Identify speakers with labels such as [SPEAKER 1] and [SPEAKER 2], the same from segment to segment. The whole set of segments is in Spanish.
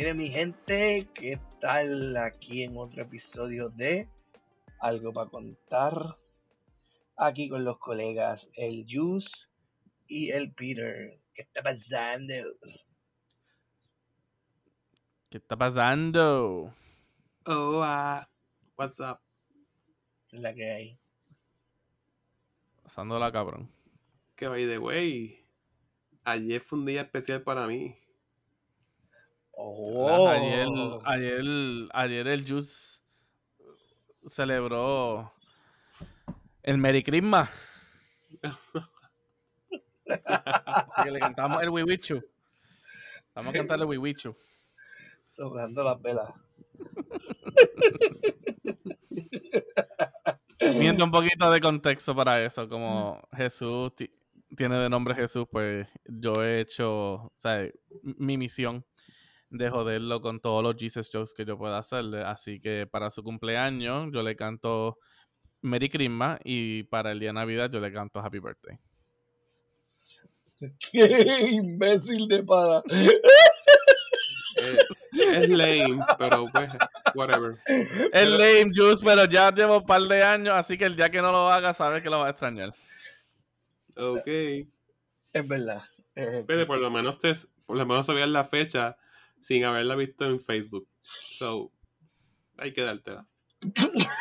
[SPEAKER 1] Miren mi gente, ¿qué tal aquí en otro episodio de Algo para contar? Aquí con los colegas el Juice y el Peter. ¿Qué está pasando?
[SPEAKER 2] ¿Qué está pasando?
[SPEAKER 3] Oh, what's up?
[SPEAKER 1] La que hay.
[SPEAKER 2] Pasándola, cabrón.
[SPEAKER 3] Que by the way, ayer fue un día especial para mí.
[SPEAKER 1] Oh.
[SPEAKER 2] Ayer, ayer, ayer el Juice celebró el Merry Christmas. Así que le cantamos el Wiwichu. Vamos a cantar el Wiwichu.
[SPEAKER 1] Sobrando las velas.
[SPEAKER 2] Miento un poquito de contexto para eso. Como Jesús ti- tiene de nombre Jesús, pues yo he hecho, o sea, mi misión de joderlo con todos los Jesus jokes que yo pueda hacerle. Así que para su cumpleaños yo le canto Merry Christmas y para el día de Navidad yo le canto Happy Birthday.
[SPEAKER 1] ¡Qué imbécil de para!
[SPEAKER 3] Eh, es lame, pero pues, whatever.
[SPEAKER 2] Es lame juice, pero ya llevo un par de años, así que el día que no lo haga, sabes que lo va a extrañar.
[SPEAKER 3] Ok.
[SPEAKER 1] Es verdad.
[SPEAKER 3] Pero por lo menos te, por lo menos sabías la fecha sin haberla visto en Facebook. So, hay que dártela.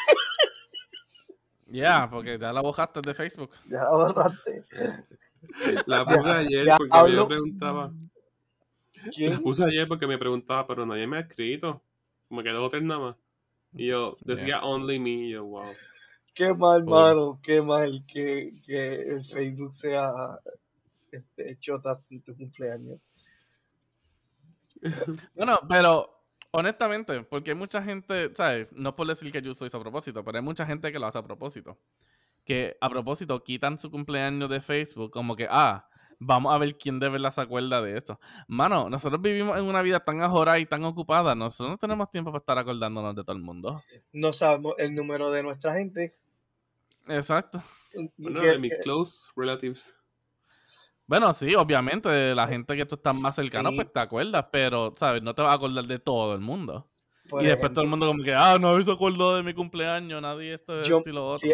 [SPEAKER 2] Ya, porque ya la bojaste de Facebook.
[SPEAKER 1] ya la borraste.
[SPEAKER 3] La puse ayer
[SPEAKER 1] ya
[SPEAKER 3] porque
[SPEAKER 1] hablo.
[SPEAKER 3] me preguntaba. La
[SPEAKER 1] ¿Quién?
[SPEAKER 3] puse ayer porque me preguntaba, pero nadie me ha escrito. Me quedó otra nada más. Y yo decía only me. Y yo, wow.
[SPEAKER 1] Qué mal,
[SPEAKER 2] Oh.
[SPEAKER 1] mano. Qué mal que, que el Facebook sea este, chota en tu cumpleaños.
[SPEAKER 2] Bueno, pero honestamente, porque hay mucha gente, ¿sabes? No por decir que yo soy a propósito, pero hay mucha gente que lo hace a propósito. Que a propósito quitan su cumpleaños de Facebook, como que, ah, vamos a ver quién de verdad se acuerda de esto. Mano, nosotros vivimos en una vida tan ajorada y tan ocupada, nosotros no tenemos tiempo para estar acordándonos de todo el mundo.
[SPEAKER 1] No sabemos el número de nuestra gente.
[SPEAKER 2] Exacto.
[SPEAKER 3] Bueno, de mis close relatives.
[SPEAKER 2] Bueno, sí, obviamente, la gente que tú estás más cercano,
[SPEAKER 1] Sí.
[SPEAKER 2] pues te acuerdas, pero, ¿sabes? No te vas a acordar de todo el mundo.
[SPEAKER 1] por
[SPEAKER 2] y después
[SPEAKER 1] ejemplo,
[SPEAKER 2] todo el mundo como que, ah, nadie se acordó de mi cumpleaños, nadie esto,
[SPEAKER 1] Yo-
[SPEAKER 2] esto y lo otro.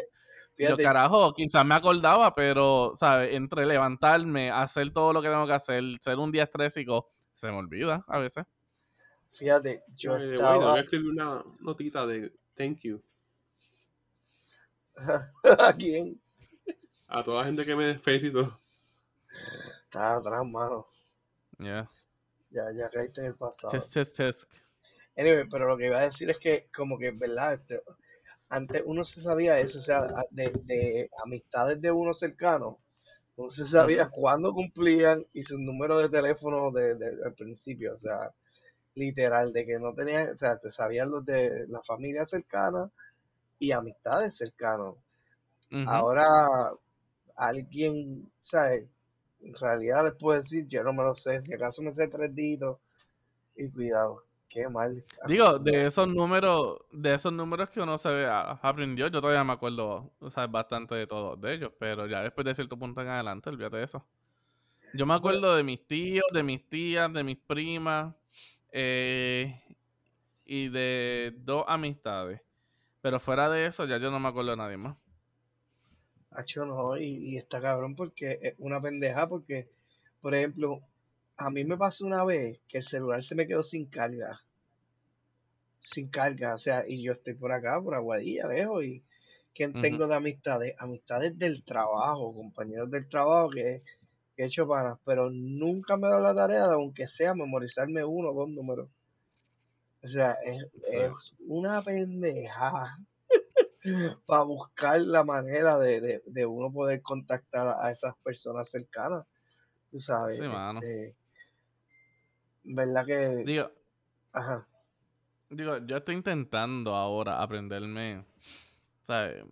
[SPEAKER 2] Yo, carajo, quizás me acordaba, pero, ¿sabes? Entre levantarme, hacer todo lo que tengo que hacer, ser un día estrésico, se me olvida a veces.
[SPEAKER 1] fíjate, yo
[SPEAKER 3] le
[SPEAKER 1] estaba...
[SPEAKER 3] voy a escribir una notita de thank you
[SPEAKER 1] ¿A quién?
[SPEAKER 3] a toda la gente que me felicitó.
[SPEAKER 1] Está atrás, mano.
[SPEAKER 2] Yeah.
[SPEAKER 1] Ya, ya caíste en el pasado.
[SPEAKER 2] Tisk, tisk, tisk.
[SPEAKER 1] Anyway, pero lo que iba a decir es que, como que, ¿verdad? Este, antes uno se sabía eso, o sea, de, de amistades de uno cercano, uno se sabía cuándo cumplían y su número de teléfono de, de- al principio, o sea, literal, de que no tenían, o sea, te sabían los de la familia cercana y amistades cercanos.
[SPEAKER 2] Ujú.
[SPEAKER 1] Ahora, alguien, ¿sabes? En realidad les puedo decir, yo no me lo sé, si acaso me sé tres dígitos y cuidado, qué mal.
[SPEAKER 2] Digo, de esos números, de esos números que uno se ve- a- aprendió, yo todavía me acuerdo, o sea, bastante de todos de ellos, pero ya después de cierto punto en adelante, olvídate de eso. Yo me acuerdo de mis tíos, de mis tías, de mis primas, eh, y de dos amistades. Pero fuera de eso, ya yo no me acuerdo de nadie más.
[SPEAKER 1] Hacho, no, y, y está cabrón porque es una pendeja porque, por ejemplo, a mí me pasó una vez que el celular se me quedó sin carga. Sin carga, o sea, y yo estoy por acá, por Aguadilla, lejos, y ¿quién
[SPEAKER 2] Ujú.
[SPEAKER 1] tengo de amistades? Amistades del trabajo, compañeros del trabajo que, que he hecho panas, pero nunca me he dado la tarea de, aunque sea, memorizarme uno o dos números. O sea, es,
[SPEAKER 2] Sí.
[SPEAKER 1] es una pendeja para buscar la manera de, de, de uno poder contactar a, esas personas cercanas. Tú sabes.
[SPEAKER 2] Sí, mano.
[SPEAKER 1] este, ¿Verdad que?
[SPEAKER 2] Digo,
[SPEAKER 1] Ajá.
[SPEAKER 2] digo, yo estoy intentando ahora aprenderme, ¿sabes?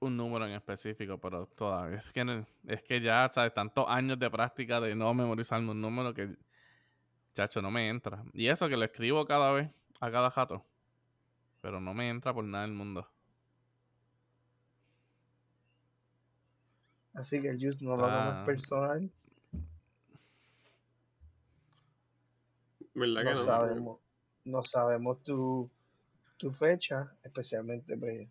[SPEAKER 2] Un número en específico, pero todavía es que, no- es que ya, ¿sabes? Tantos años de práctica de no memorizarme un número que, chacho, no me entra. Y eso que lo escribo cada vez, a cada jato. Pero no me entra por nada del mundo.
[SPEAKER 1] Así que el Juice no lo
[SPEAKER 2] Ah.
[SPEAKER 1] tomes personal.
[SPEAKER 3] ¿Verdad
[SPEAKER 1] No
[SPEAKER 3] que no?
[SPEAKER 1] sabemos. no sabemos tu, tu fecha, especialmente pues,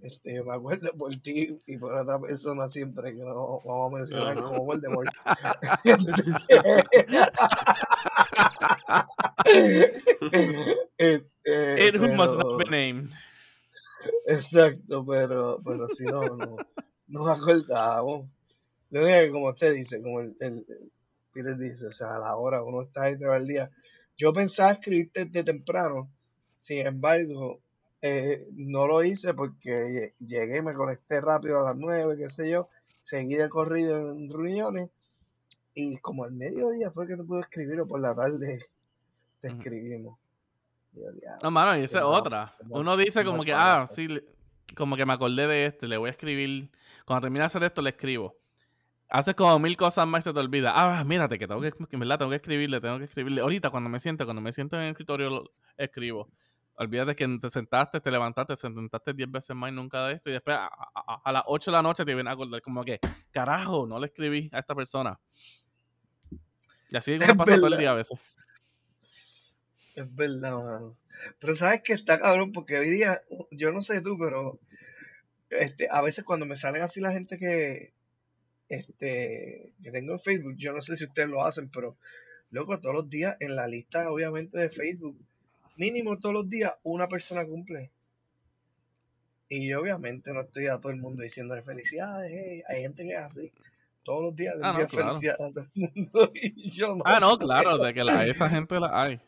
[SPEAKER 1] este, yo me acuerdo por ti y por otra persona siempre que no vamos a mencionar
[SPEAKER 3] Ajá.
[SPEAKER 1] como Voldemort. Este,
[SPEAKER 2] It who must not
[SPEAKER 1] pero-
[SPEAKER 2] be named.
[SPEAKER 1] Exacto, pero, pero si no, no, no me acordamos. Lo único que como usted dice, como el, el, el Peter dice, o sea, a la hora uno está ahí todo el día. Yo pensaba escribirte de temprano, sin embargo, eh, no lo hice porque lle- llegué, me conecté rápido a las nueve, qué sé yo, seguí de corrido en reuniones y como al mediodía fue que te pude escribir o por la tarde te escribimos.
[SPEAKER 2] No, mano, y esa es otra. Uno dice como que, ah, sí, le- como que me acordé de este, le voy a escribir. Cuando termine de hacer esto, le escribo. Haces como mil cosas más y se te olvida. Ah, mírate, que tengo que, en verdad tengo que escribirle, tengo que escribirle. Ahorita, cuando me siente, cuando me siento en el escritorio, lo escribo. Olvídate que te sentaste, te levantaste, te sentaste 10 veces más y nunca de esto. Y después a, a- a las 8 de la noche te viene a acordar, como que, carajo, no le escribí a esta persona. Y así
[SPEAKER 1] Es
[SPEAKER 2] pasa todo el día a veces.
[SPEAKER 1] Es verdad, mano. Pero sabes que está cabrón, porque hoy día, yo no sé tú, pero este, a veces cuando me salen así la gente que, este, que tengo en Facebook, yo no sé si ustedes lo hacen, pero loco, todos los días en la lista, obviamente, de Facebook, mínimo todos los días una persona cumple. Y yo obviamente no estoy a todo el mundo diciéndole felicidades, hey, hay gente que es así. Todos los días
[SPEAKER 2] Ah, no,
[SPEAKER 1] envío
[SPEAKER 2] claro.
[SPEAKER 1] felicidades a todo el mundo y yo no
[SPEAKER 2] Ah, no, claro, de que la, esa gente la hay.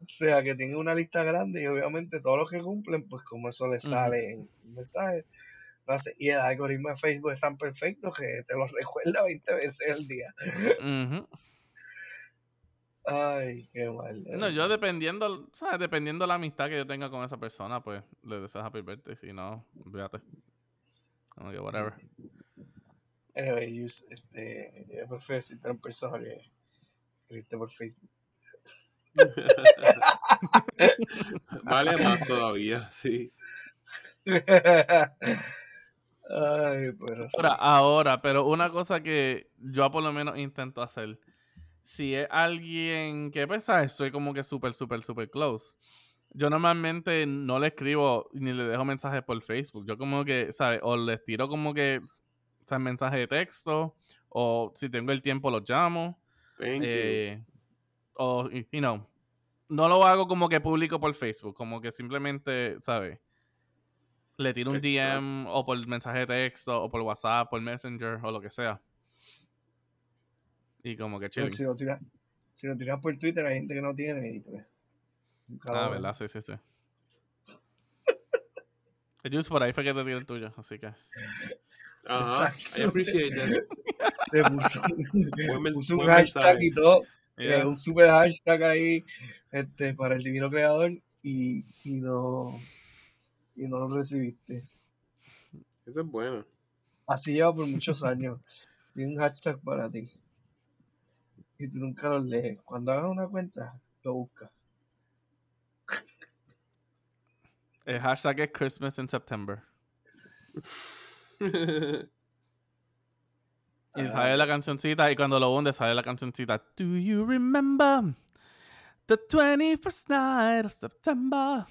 [SPEAKER 1] O sea, que tiene una lista grande y obviamente todos los que cumplen, pues como eso les sale en mensajes. Y el algoritmo de Facebook es tan perfecto que te lo recuerda 20 veces al día. Ay, qué mal.
[SPEAKER 2] No, yo dependiendo, ¿sabes? Dependiendo la amistad que yo tenga con esa persona, pues le deseo happy birthday. Si no, olvídate. Como que whatever.
[SPEAKER 1] Anyway, you- este, yo prefiero citar a una persona que escribiste por Facebook.
[SPEAKER 3] vale más todavía, sí.
[SPEAKER 1] Ay, pero.
[SPEAKER 2] Ahora, ahora, pero una cosa que yo por lo menos intento hacer, si es alguien que, pues, ¿sabes? Soy como que súper, súper, súper close. Yo normalmente no le escribo ni le dejo mensajes por Facebook. Yo como que, ¿sabes? O les tiro como que, ¿sabes? Mensaje de texto, o si tengo el tiempo los llamo.
[SPEAKER 3] Thank you.
[SPEAKER 2] O, y- you know, no lo hago como que público por Facebook, como que simplemente, ¿sabes? Le tiro un
[SPEAKER 3] Exacto.
[SPEAKER 2] DM o por mensaje de texto o por WhatsApp, por Messenger o lo que sea. Y como que chilling.
[SPEAKER 1] si lo tiras si lo tiras por Twitter hay gente que no tiene y pues
[SPEAKER 2] Ah. ¿verdad? Sí, sí, sí. Juice por ahí fue que te tiré el tuyo, así que.
[SPEAKER 3] Ajá, I appreciate that.
[SPEAKER 1] Te puso, puso un hashtag
[SPEAKER 3] mensaje.
[SPEAKER 1] y todo, eh, un super hashtag ahí este, para el divino creador y, y no y no lo recibiste.
[SPEAKER 3] Eso es bueno.
[SPEAKER 1] Así lleva por muchos años. Tiene un hashtag para ti. Y tú nunca lo lees. Cuando hagas una cuenta, lo buscas.
[SPEAKER 2] El hashtag es Christmas in September. Y
[SPEAKER 1] Ah.
[SPEAKER 2] sale la cancioncita y cuando lo hunde sale la cancioncita. Do you remember the 21st night of September?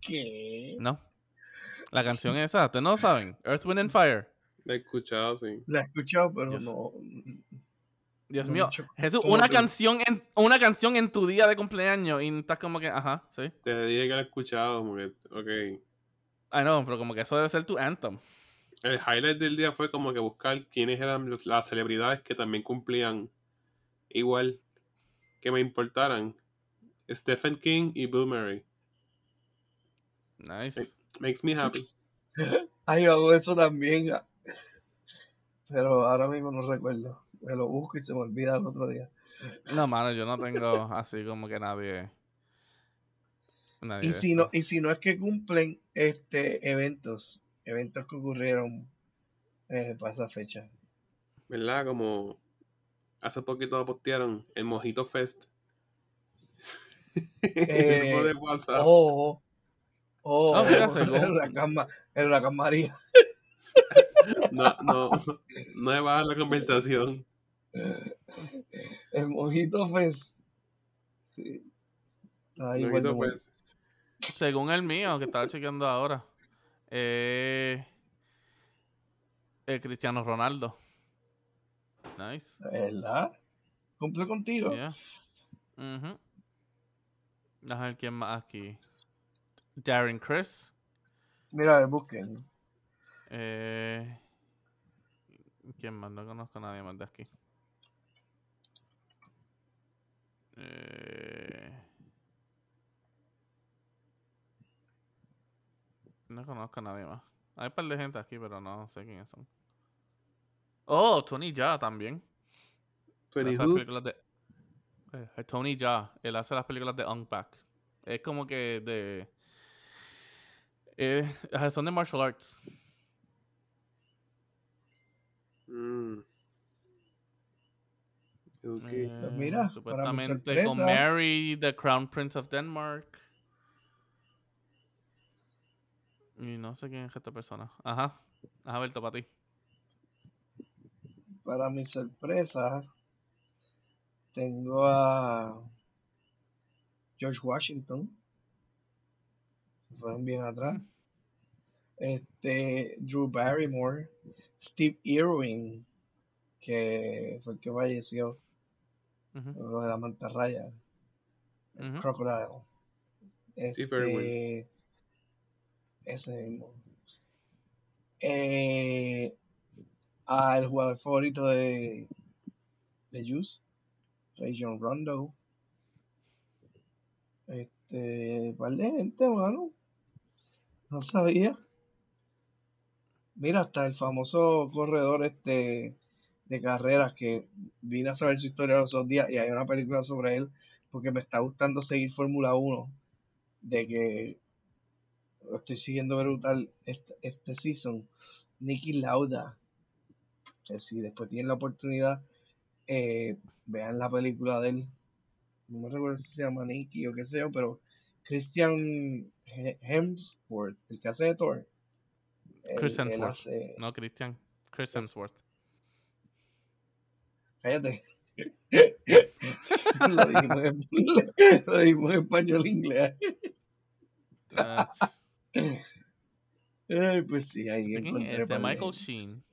[SPEAKER 1] ¿Qué?
[SPEAKER 2] No. La canción esa, ¿ustedes no lo saben? Earth, Wind and Fire.
[SPEAKER 3] Lo he escuchado, sí.
[SPEAKER 1] La he escuchado, pero no.
[SPEAKER 2] Dios
[SPEAKER 1] No
[SPEAKER 2] mío. Jesús,
[SPEAKER 1] ¿Cómo
[SPEAKER 2] una canción en una canción en tu día de cumpleaños y estás como que, ajá, sí.
[SPEAKER 3] Te dije que lo he escuchado, como que, ok.
[SPEAKER 2] I know, pero como que eso debe ser tu anthem.
[SPEAKER 3] El highlight del día fue como que buscar quiénes eran las celebridades que también cumplían igual que me importaran. Stephen King y Bill Murray.
[SPEAKER 2] Nice.
[SPEAKER 3] Makes me happy.
[SPEAKER 1] Ay, yo hago eso también. Pero ahora mismo no recuerdo. Me lo busco y se me olvida el otro día.
[SPEAKER 2] No, mano, yo no tengo así como que nadie. nadie
[SPEAKER 1] Y si no, y si no es que cumplen este eventos, eventos que ocurrieron eh, para esa fecha.
[SPEAKER 3] ¿Verdad? Como hace poquito postearon el Mojito Fest. en el grupo de WhatsApp.
[SPEAKER 1] Oh, oh,
[SPEAKER 2] Ah, mira,
[SPEAKER 1] el huracán, el huracán María.
[SPEAKER 3] No, no, no bajar la conversación.
[SPEAKER 1] El Mojito Fest Sí. Ahí Woman.
[SPEAKER 3] pues,
[SPEAKER 2] Según el mío, que estaba chequeando ahora, eh, eh, Cristiano Ronaldo. Nice.
[SPEAKER 1] ¿Verdad? ¿Cumple contigo?
[SPEAKER 2] Yeah. Ujú. Déjame ver quién más aquí. Darren Chris.
[SPEAKER 1] Mira, busquen.
[SPEAKER 2] Eh, ¿Quién más? No conozco a nadie más de aquí. Eh, no conozco a nadie más. Hay un par de gente aquí, pero no sé quiénes son. Oh, Tony Jaa también.
[SPEAKER 3] Tony
[SPEAKER 2] hace las
[SPEAKER 3] Who,
[SPEAKER 2] películas de... eh, Tony Jaa. Él hace las películas de Unpack. Es como que de... eh, son de martial arts.
[SPEAKER 3] mm. Ok.
[SPEAKER 2] Eh,
[SPEAKER 1] mira, para mi
[SPEAKER 2] supuestamente con. Mary, the Crown Prince of Denmark. Y no sé quién es esta persona. Ajá. Ajá, Berto, para ti.
[SPEAKER 1] Para mi sorpresa, tengo a George Washington. Se fueron bien atrás. Este, Drew Barrymore, Steve Irwin, que fue el que falleció, lo de la mantarraya,
[SPEAKER 2] ujú.
[SPEAKER 1] Crocodile.
[SPEAKER 3] Steve Irwin.
[SPEAKER 1] Ese mismo. Eh, al jugador favorito de, de Juice, Rajon Rondo. Este, par gente, mano. No sabía. Mira, hasta el famoso corredor este de carreras que vine a saber su historia los otros días y hay una película sobre él porque me está gustando seguir Fórmula 1 de que lo estoy siguiendo brutal este, este season. Nicky Lauda. Que si después tienen la oportunidad, eh, vean la película de él. No me recuerdo si se llama Nicky o qué sé yo, pero Christian He- Hemsworth, el que hace de Thor.
[SPEAKER 2] Chris
[SPEAKER 1] él
[SPEAKER 2] Hemsworth.
[SPEAKER 1] hace-
[SPEAKER 2] No, Christian. Chris Hemsworth.
[SPEAKER 1] Cállate. lo, dijimos en, lo dijimos en español e inglés. Ay, pues sí, ahí
[SPEAKER 2] ¿De
[SPEAKER 1] encontré
[SPEAKER 2] es? De
[SPEAKER 1] par de-
[SPEAKER 2] Michael Sheen.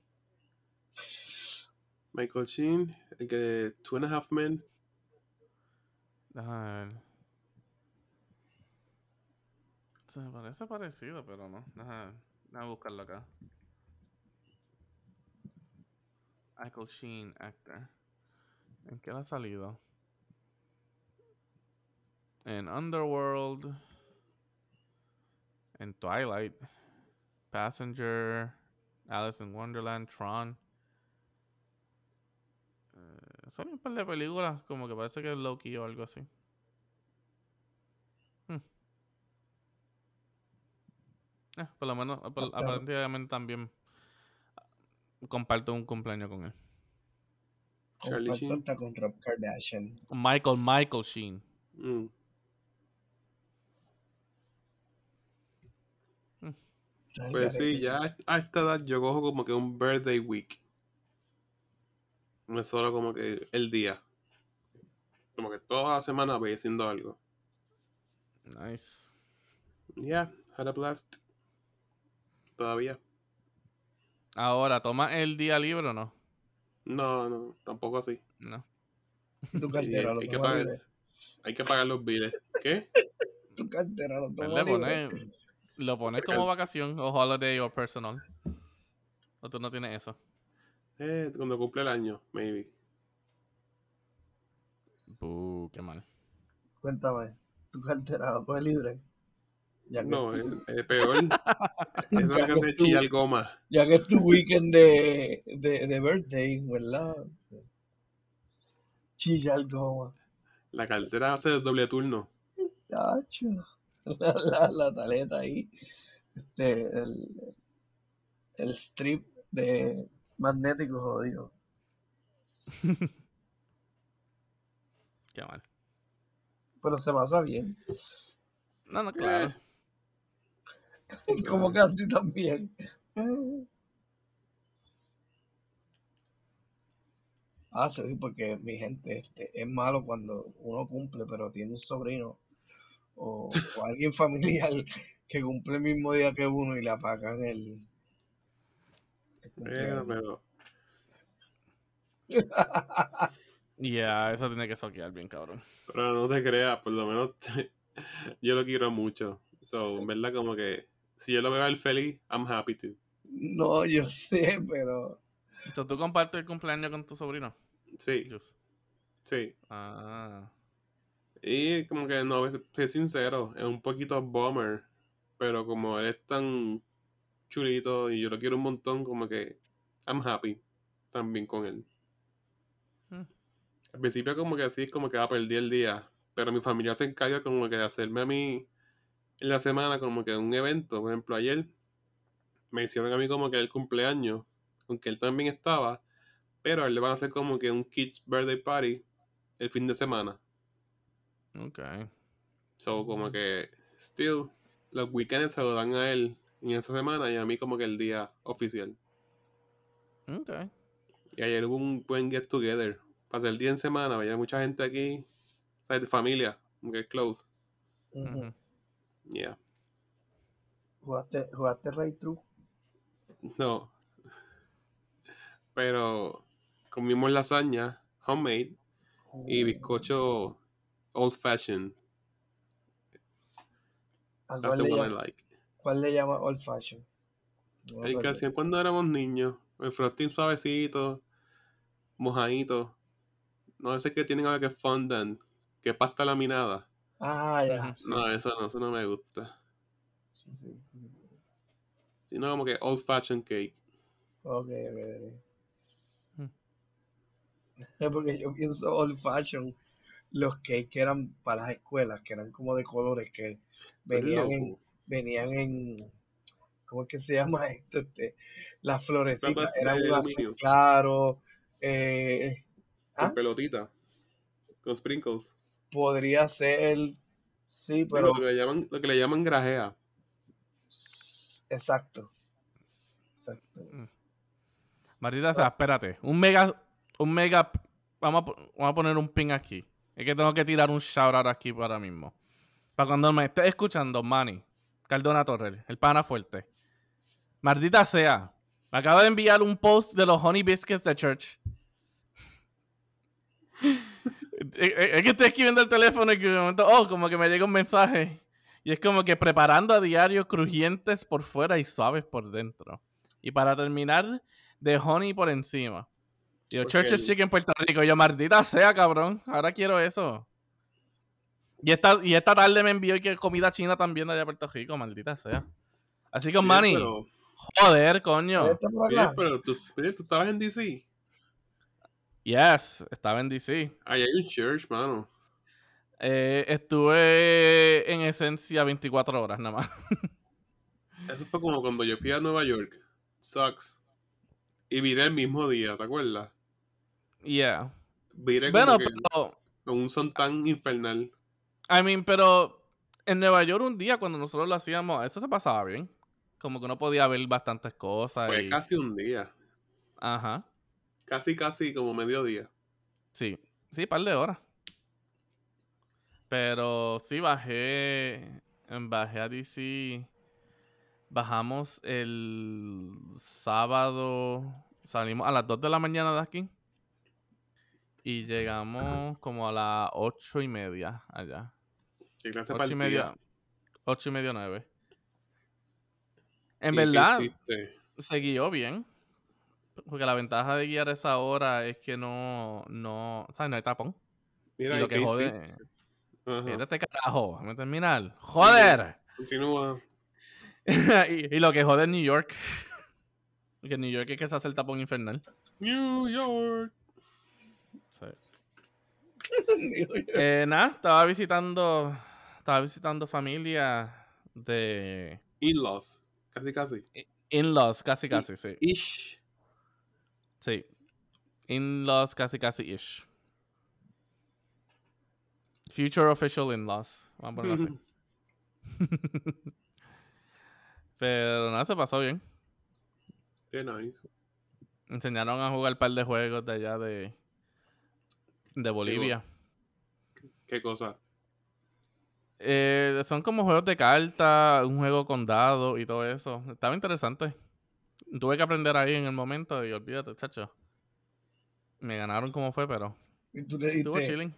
[SPEAKER 3] Michael Sheen, el que de Two and a Half Men.
[SPEAKER 2] Se me parece parecido, pero no. Déjame, déjame buscarlo acá. Michael Sheen, actor. ¿En qué le ha salido? En Underworld. En Twilight. Passenger. Alice in Wonderland. Tron. Eh, son un par de películas como que parece que es Loki o algo así. Hmm. Eh, por lo menos, por- aparentemente también comparto un cumpleaños con él.
[SPEAKER 3] Charlie Sheen.
[SPEAKER 1] con Rob Kardashian.
[SPEAKER 2] Michael, Michael Sheen.
[SPEAKER 3] Mm. Pues sí, ya a esta edad yo cojo como que un birthday week. No es solo como que el día. Como que toda la semana voy haciendo algo.
[SPEAKER 2] Nice.
[SPEAKER 3] Yeah, had a blast. Todavía.
[SPEAKER 2] Ahora, ¿toma el día libre o no?
[SPEAKER 3] No, no, tampoco así.
[SPEAKER 2] No.
[SPEAKER 1] Tu cartera lo
[SPEAKER 3] hay que pagar. Hay que pagar los biles. ¿Qué?
[SPEAKER 1] Tu cartera lo toma libre.
[SPEAKER 2] Lo pone como vacación o holiday o personal. O tú no tienes eso.
[SPEAKER 3] Eh, cuando cumple el año, maybe.
[SPEAKER 2] Buh, qué mal.
[SPEAKER 1] Cuéntame, tu cartera lo coge libre. Ya que,
[SPEAKER 3] No, es, es peor. Eso es que hace
[SPEAKER 1] tú-
[SPEAKER 3] chillar goma.
[SPEAKER 1] ya que es tu weekend de, de, de birthday, ¿verdad? Chillar goma.
[SPEAKER 3] La cartera hace doble turno.
[SPEAKER 1] Cacho. La, la, la taleta ahí. Este, el, el strip de magnético jodido.
[SPEAKER 2] Qué mal.
[SPEAKER 1] Pero se pasa bien.
[SPEAKER 2] No, no, claro.
[SPEAKER 1] Como casi también. Ah, sí, porque mi gente, este, es malo cuando uno cumple, pero tiene un sobrino o, o alguien familiar que cumple el mismo día que uno y le apagan el, el
[SPEAKER 3] Pero, pero,
[SPEAKER 2] Yeah, eso tiene que soquear bien, cabrón.
[SPEAKER 3] pero no te creas, por lo menos yo lo quiero mucho. So, en verdad, como que si yo lo veo a él feliz, I'm happy to.
[SPEAKER 1] No, yo sé, pero
[SPEAKER 2] Entonces, ¿tú compartes el cumpleaños con tu sobrino?
[SPEAKER 3] Sí,
[SPEAKER 2] Just.
[SPEAKER 3] sí.
[SPEAKER 2] Ah.
[SPEAKER 3] Y como que no, ser sincero, es un poquito bummer, pero como él es tan chulito y yo lo quiero un montón, como que I'm happy también con él.
[SPEAKER 2] Hmm.
[SPEAKER 3] Al principio como que así, como que va a perder el día, pero mi familia se encarga como que de hacerme a mí en la semana como que un evento, por ejemplo ayer me hicieron a mí como que el cumpleaños, aunque él también estaba, pero a él le van a hacer como que un kids birthday party el fin de semana.
[SPEAKER 2] Ok.
[SPEAKER 3] So, como que, still, los weekends se lo dan a él en esa semana y a mí como que el día oficial.
[SPEAKER 2] Ok.
[SPEAKER 3] Y ayer hubo un buen get together. Pasé el día en semana, había mucha gente aquí, o sea, de familia, como que close.
[SPEAKER 1] ujú.
[SPEAKER 2] Ujú.
[SPEAKER 3] Yeah.
[SPEAKER 1] ¿Jugaste, jugaste Ray True?
[SPEAKER 3] No. Pero comimos lasaña, homemade, y bizcocho old fashioned.
[SPEAKER 1] ¿A
[SPEAKER 3] That's
[SPEAKER 1] cuál
[SPEAKER 3] the I like.
[SPEAKER 1] cuál le llama Old Fashion? No me
[SPEAKER 3] El que
[SPEAKER 1] acuerdo.
[SPEAKER 3] hacían cuando éramos niños. El frosting suavecito, mojadito. No, ese que tienen ahora que es fondant, que es pasta laminada.
[SPEAKER 1] Ah, ya. Sí,
[SPEAKER 3] No, eso no, eso no me gusta.
[SPEAKER 1] sí, sí.
[SPEAKER 3] Sino como que old fashioned cake.
[SPEAKER 1] Ok, ok, ok.
[SPEAKER 2] Hmm.
[SPEAKER 1] Es porque yo pienso old fashion, los cakes que eran para las escuelas, que eran como de colores, que venían en, venían en, ¿cómo es que se llama esto? Este, las florecitas, eran un azul claro, eh,
[SPEAKER 3] Con
[SPEAKER 1] ¿ah?
[SPEAKER 3] pelotita. Con sprinkles.
[SPEAKER 1] podría ser, sí, pero,
[SPEAKER 3] lo, que le llaman, lo que le llaman grajea.
[SPEAKER 1] exacto, exacto.
[SPEAKER 2] Maldita sea, espérate. Un mega. Un mega. Vamos a, vamos a poner un pin aquí. Es que tengo que tirar un shout out aquí para mismo. Para cuando me estés escuchando, Manny. Cardona Torres, el pana fuerte. Maldita sea. Me acaba de enviar un post de los Honey Biscuits de Church. es que estoy escribiendo el teléfono y que de momento, oh, como que me llega un mensaje. Y es como que preparando a diario crujientes por fuera y suaves por dentro. Y para terminar, de honey por encima. Y yo,
[SPEAKER 3] Porque
[SPEAKER 2] Church's
[SPEAKER 3] el-
[SPEAKER 2] Chicken Puerto Rico. Y yo, maldita sea, cabrón. Ahora quiero eso. Y esta, y esta tarde me envió que comida china también de allá de Puerto Rico, maldita sea. Así que, Manny,
[SPEAKER 3] Pero,
[SPEAKER 2] joder, coño.
[SPEAKER 3] Pero tú, estabas en DC.
[SPEAKER 2] Yes, estaba en DC.
[SPEAKER 3] Ahí hay un church, mano.
[SPEAKER 2] Eh, estuve en esencia 24 horas nada más.
[SPEAKER 3] Eso fue como cuando yo fui a Nueva York. Sucks. Y viré el mismo día, ¿te acuerdas?
[SPEAKER 2] Yeah.
[SPEAKER 3] Como
[SPEAKER 2] Bueno, pero,
[SPEAKER 3] con un son tan infernal.
[SPEAKER 2] I mean, pero en Nueva York un día cuando nosotros lo hacíamos, eso se pasaba bien. Como que uno podía ver bastantes cosas.
[SPEAKER 3] Fue
[SPEAKER 2] y-
[SPEAKER 3] casi un día.
[SPEAKER 2] Ajá.
[SPEAKER 3] Casi, casi como mediodía.
[SPEAKER 2] Sí, sí, par de horas. Pero sí, bajé. Bajé a DC. Bajamos el sábado. Salimos a las 2 de la mañana de aquí. Y llegamos como a las 8 y media allá.
[SPEAKER 3] ¿Qué clase
[SPEAKER 2] 8 y media. 8 y media, 9. En
[SPEAKER 3] ¿Y qué
[SPEAKER 2] verdad, se guió bien. Porque la ventaja de guiar a esa hora es que no. no ¿Sabes? No hay tapón.
[SPEAKER 3] Mira,
[SPEAKER 2] y
[SPEAKER 3] ¿y
[SPEAKER 2] lo que jode.
[SPEAKER 3] Ajá.
[SPEAKER 2] Espérate, carajo. Déjame terminar. ¡Joder!
[SPEAKER 3] Continúa.
[SPEAKER 2] y, y lo que jode es New York. Que en New York es que se hace el tapón infernal.
[SPEAKER 3] New York.
[SPEAKER 2] Eh, nada, estaba visitando. Estaba visitando familia de.
[SPEAKER 3] In-laws. Casi, casi.
[SPEAKER 2] In-laws, casi casi, sí.
[SPEAKER 3] Ish.
[SPEAKER 2] Sí. In-laws, casi casi ish. Future official in-laws. Vamos a ponerlo así. Pero nada, se pasó bien.
[SPEAKER 3] Qué nice.
[SPEAKER 2] Enseñaron a jugar un par de juegos de allá de, De Bolivia.
[SPEAKER 3] ¿Qué cosa?
[SPEAKER 2] Eh, son como juegos de cartas, un juego con dados y todo eso. Estaba interesante. Tuve que aprender ahí en el momento y olvídate, chacho. Me ganaron como fue, pero.
[SPEAKER 1] Y tú le
[SPEAKER 2] Estuvo
[SPEAKER 1] dijiste,
[SPEAKER 2] chilling.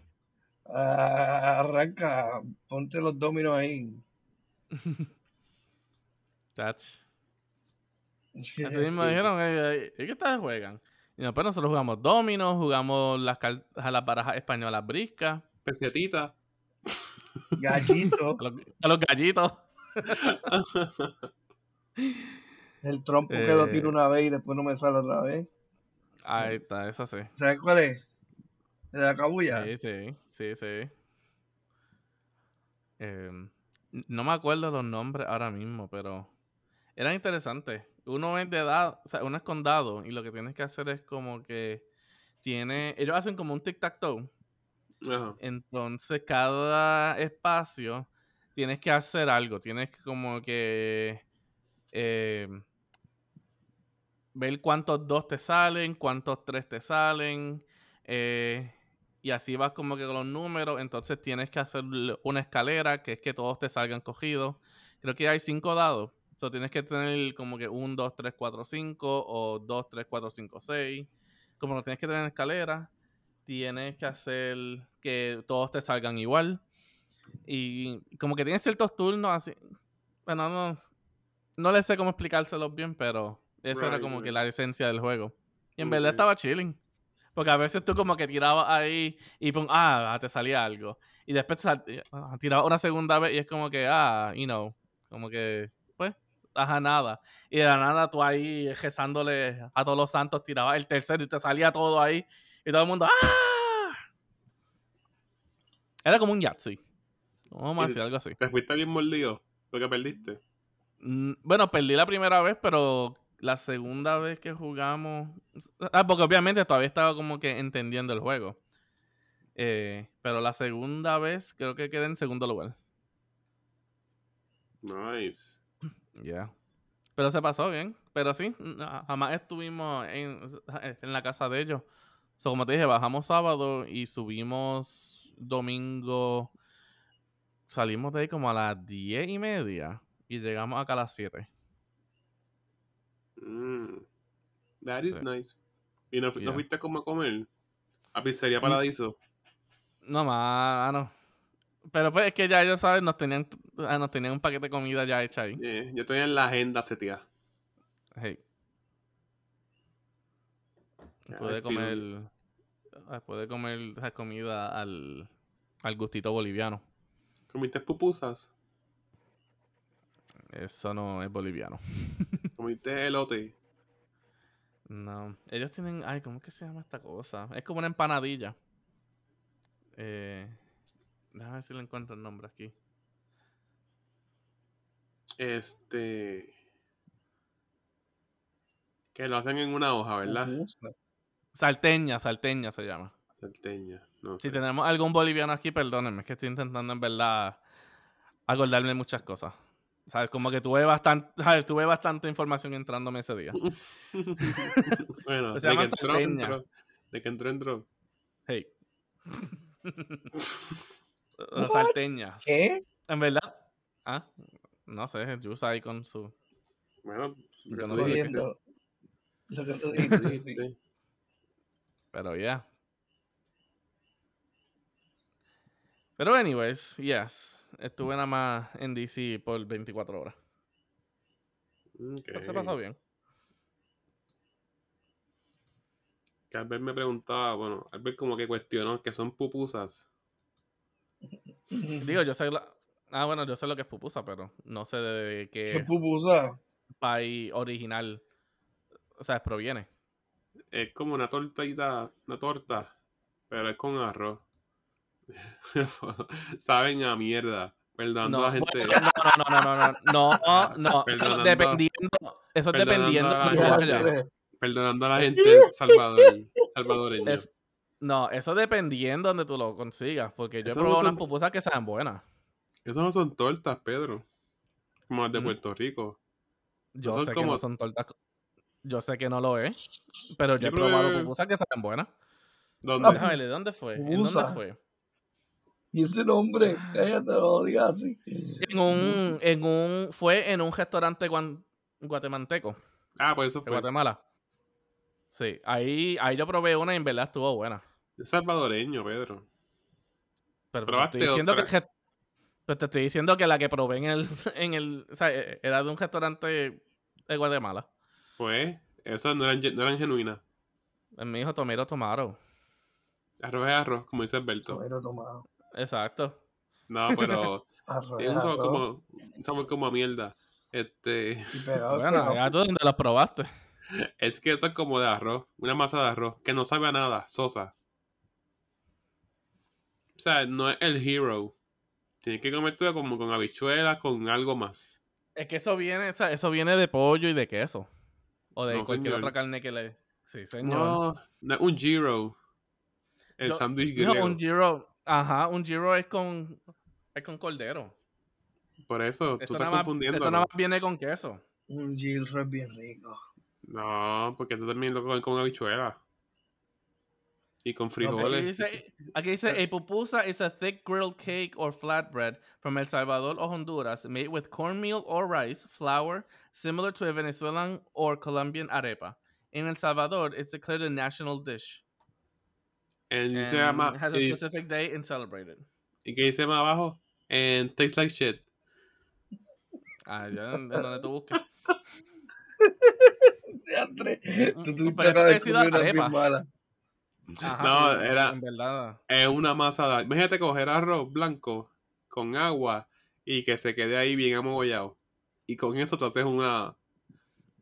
[SPEAKER 1] "Ah, arranca, ponte los dominos ahí.
[SPEAKER 2] Chach.
[SPEAKER 1] Sí,
[SPEAKER 2] Así mismo dijeron, eh, eh, ¿y qué ustedes juegan? Y después nosotros jugamos dominos, jugamos las, a las barajas españolas briscas,
[SPEAKER 3] Pesetita.
[SPEAKER 1] Gallito,
[SPEAKER 2] a los, a los gallitos.
[SPEAKER 1] el trompo que lo
[SPEAKER 2] Eh.
[SPEAKER 1] tiro una vez y después no me sale otra vez.
[SPEAKER 2] Ahí está, eso sí.
[SPEAKER 1] ¿Sabes cuál es? El de la cabulla.
[SPEAKER 2] Sí, sí, sí, sí. Em, no me acuerdo los nombres ahora mismo, pero eran interesantes. Uno es de dado, o sea, uno es con dado y lo que tienes que hacer es como que tiene, ellos hacen como un tic-tac-toe. Entonces, cada espacio tienes que hacer algo. Tienes que como que eh, ver cuántos dos te salen, cuántos tres te salen. eh, y así vas como que con los números. Entonces tienes que hacer una escalera, que es que todos te salgan cogidos. Creo que hay cinco dados. So, tienes que tener como que 1, 2, 3, 4, 5 o 2, 3, 4, 5, 6. Como lo tienes que tener en escalera, tienes que hacer que todos te salgan igual. Y como que tienes ciertos turnos así. Bueno, no, no le sé cómo explicárselos bien, pero esa era
[SPEAKER 3] Right,
[SPEAKER 2] como que
[SPEAKER 3] right.
[SPEAKER 2] la esencia del juego. Y en verdad
[SPEAKER 3] Ok.
[SPEAKER 2] estaba chilling. Porque a veces tú como que tirabas ahí y pum, ah, te salía algo. Y después ah, tirabas una segunda vez y es como que, ah, you know, como que, ajá, nada. Y de la nada tú ahí rezándole a todos los santos, tirabas el tercero y te salía todo ahí. Y todo el mundo, ¡ah! Era como un Yahtzee. Vamos a decir algo así.
[SPEAKER 3] ¿Te fuiste bien mordido? ¿Lo que perdiste?
[SPEAKER 2] Mm, Bueno, perdí la primera vez, pero la segunda vez que jugamos. Ah, porque obviamente todavía estaba como que entendiendo el juego. Eh, pero la segunda vez creo que quedé en segundo lugar.
[SPEAKER 3] Nice.
[SPEAKER 2] Ya. Pero se pasó bien. Pero sí, jamás estuvimos en, en la casa de ellos. So, como te dije, bajamos sábado y subimos domingo. Salimos de ahí como a las diez y media. Y llegamos acá a las 7.
[SPEAKER 3] Mm. That is
[SPEAKER 2] Sí.
[SPEAKER 3] nice. ¿Y no, fu- no
[SPEAKER 2] Yeah.
[SPEAKER 3] fuiste como a comer? A Pizzería. Paradiso.
[SPEAKER 2] No, mano. Pero pues es que ya ellos, ¿sabes? Nos tenían, ah, nos tenían un paquete de comida ya hecha ahí.
[SPEAKER 3] Eh, yo tenía en la agenda seteada.
[SPEAKER 2] Hey.
[SPEAKER 3] Feel
[SPEAKER 2] comer. ah, Pude comer esa comida al, al gustito boliviano.
[SPEAKER 3] ¿Comiste pupusas?
[SPEAKER 2] Eso no es boliviano.
[SPEAKER 3] ¿Comiste elote?
[SPEAKER 2] No. Ellos tienen. Ay, ¿cómo es que se llama esta cosa? Es como una empanadilla. Eh, déjame ver si le encuentro el nombre aquí.
[SPEAKER 3] Este. Que lo hacen en una hoja, ¿verdad?
[SPEAKER 2] Salteña, salteña se llama.
[SPEAKER 3] Salteña. No
[SPEAKER 2] Si
[SPEAKER 3] sé.
[SPEAKER 2] tenemos algún boliviano aquí, perdónenme, es que estoy intentando en verdad acordarme de muchas cosas. ¿Sabes? Como que tuve bastante, ¿sabes? tuve bastante información entrándome ese día.
[SPEAKER 3] bueno,
[SPEAKER 2] se
[SPEAKER 3] de que entró, entró. De que entró, entró.
[SPEAKER 2] Hey. Las salteñas.
[SPEAKER 1] ¿Qué?
[SPEAKER 2] En verdad. Ah, no sé, Jus ahí con su.
[SPEAKER 3] Bueno,
[SPEAKER 2] Yo no sé qué.
[SPEAKER 1] lo que tú dijiste, sí.
[SPEAKER 3] dijiste.
[SPEAKER 2] Pero ya. Pero, anyways, yes. Estuve nada más en DC por 24 horas. Pero se pasó bien.
[SPEAKER 3] Que Albert me preguntaba, bueno, Albert como que cuestionó que son pupusas.
[SPEAKER 2] Digo, yo sé. La... Ah, bueno, yo sé lo que es pupusa, pero no sé de
[SPEAKER 1] qué.
[SPEAKER 2] ¿Qué
[SPEAKER 1] pupusa?
[SPEAKER 2] País original. O sea, proviene.
[SPEAKER 3] Es como una tortita, una torta, pero es con arroz. Saben a mierda. Perdonando
[SPEAKER 2] no,
[SPEAKER 3] a gente.
[SPEAKER 2] Bueno, no, no, no, no, no, no, no. Dependiendo. Eso es dependiendo.
[SPEAKER 3] Perdonando a la gente salvador, salvadoreña.
[SPEAKER 2] Es, no, eso dependiendo donde tú lo consigas, porque yo he
[SPEAKER 3] no
[SPEAKER 2] probado
[SPEAKER 3] son-
[SPEAKER 2] unas pupusas que saben buenas.
[SPEAKER 3] Eso no son tortas, Pedro. Como las de
[SPEAKER 2] Mm.
[SPEAKER 3] Puerto Rico.
[SPEAKER 2] Yo sé que
[SPEAKER 3] como-
[SPEAKER 2] no son tortas, yo sé que no lo es, pero yo, he probado pupusas que saben buenas.
[SPEAKER 3] ¿Dónde?
[SPEAKER 2] Déjame ver, ¿dónde fue? ¿En dónde fue?
[SPEAKER 1] Y ese nombre, cállate, no lo digas así.
[SPEAKER 2] En un, en un, fue en un restaurante guan- guatemalteco,
[SPEAKER 3] Ah, pues eso
[SPEAKER 2] de
[SPEAKER 3] fue.
[SPEAKER 2] Guatemala. Sí, ahí, ahí yo probé una y en verdad estuvo buena.
[SPEAKER 3] Es salvadoreño, Pedro.
[SPEAKER 2] Pero te
[SPEAKER 3] ¿Probaste
[SPEAKER 2] estoy diciendo que,
[SPEAKER 3] otra?
[SPEAKER 2] el res- pero te estoy diciendo que la que probé en el, en el, o sea, e- era de un restaurante de Guatemala.
[SPEAKER 3] Pues, esas no eran, no eran genuinas.
[SPEAKER 2] Mi hijo Tomero Tomaro.
[SPEAKER 3] Arroz es arroz, como dice Alberto.
[SPEAKER 1] Tomero tomado.
[SPEAKER 2] Exacto.
[SPEAKER 3] No, pero
[SPEAKER 1] Arroz,
[SPEAKER 3] es un sabor
[SPEAKER 1] arroz,
[SPEAKER 3] como, un sabor como a mierda. Este,
[SPEAKER 1] pegado,
[SPEAKER 2] Bueno, tú donde las probaste.
[SPEAKER 3] Es que eso es como de arroz, una masa de arroz, que no sabe a nada, sosa. O sea, no es el hero. Tienes que comértelo como con habichuelas, con algo más.
[SPEAKER 2] Es que eso viene, o sea, eso viene de pollo y de queso. O de
[SPEAKER 3] No,
[SPEAKER 2] cualquier
[SPEAKER 3] señor.
[SPEAKER 2] otra carne que le. Sí, señor.
[SPEAKER 3] No, no es un gyro. El sándwich
[SPEAKER 2] No,
[SPEAKER 3] griego.
[SPEAKER 2] un gyro. Ajá, un gyro es con. Es con cordero.
[SPEAKER 3] Por eso,
[SPEAKER 2] Esto
[SPEAKER 3] tú estás
[SPEAKER 2] más,
[SPEAKER 3] confundiendo.
[SPEAKER 2] esto nada más viene con queso.
[SPEAKER 1] Un gilro es bien rico.
[SPEAKER 3] No, porque tú también lo comes con habichuelas. Y con
[SPEAKER 2] Aquí
[SPEAKER 3] frijoles.
[SPEAKER 2] dice, aquí dice, a pupusa is a thick grilled cake or flatbread from El Salvador or Honduras made with cornmeal or rice, flour, similar to a Venezuelan or Colombian arepa. In El Salvador, it's declared a national dish.
[SPEAKER 3] And
[SPEAKER 2] And
[SPEAKER 3] dice
[SPEAKER 2] has a
[SPEAKER 3] y,
[SPEAKER 2] specific day and celebrated.
[SPEAKER 3] y que dice más abajo, and tastes like shit.
[SPEAKER 2] Ah, ya donde tú busques. Mm,
[SPEAKER 1] Tú
[SPEAKER 2] mm,
[SPEAKER 1] tuviste
[SPEAKER 2] pero parecido a arepa. Ajá,
[SPEAKER 3] No, era-
[SPEAKER 2] En verdad.
[SPEAKER 3] Es una masa de... Imagínate coger arroz blanco con agua y que se quede ahí bien amogollado. Y con eso te haces una... un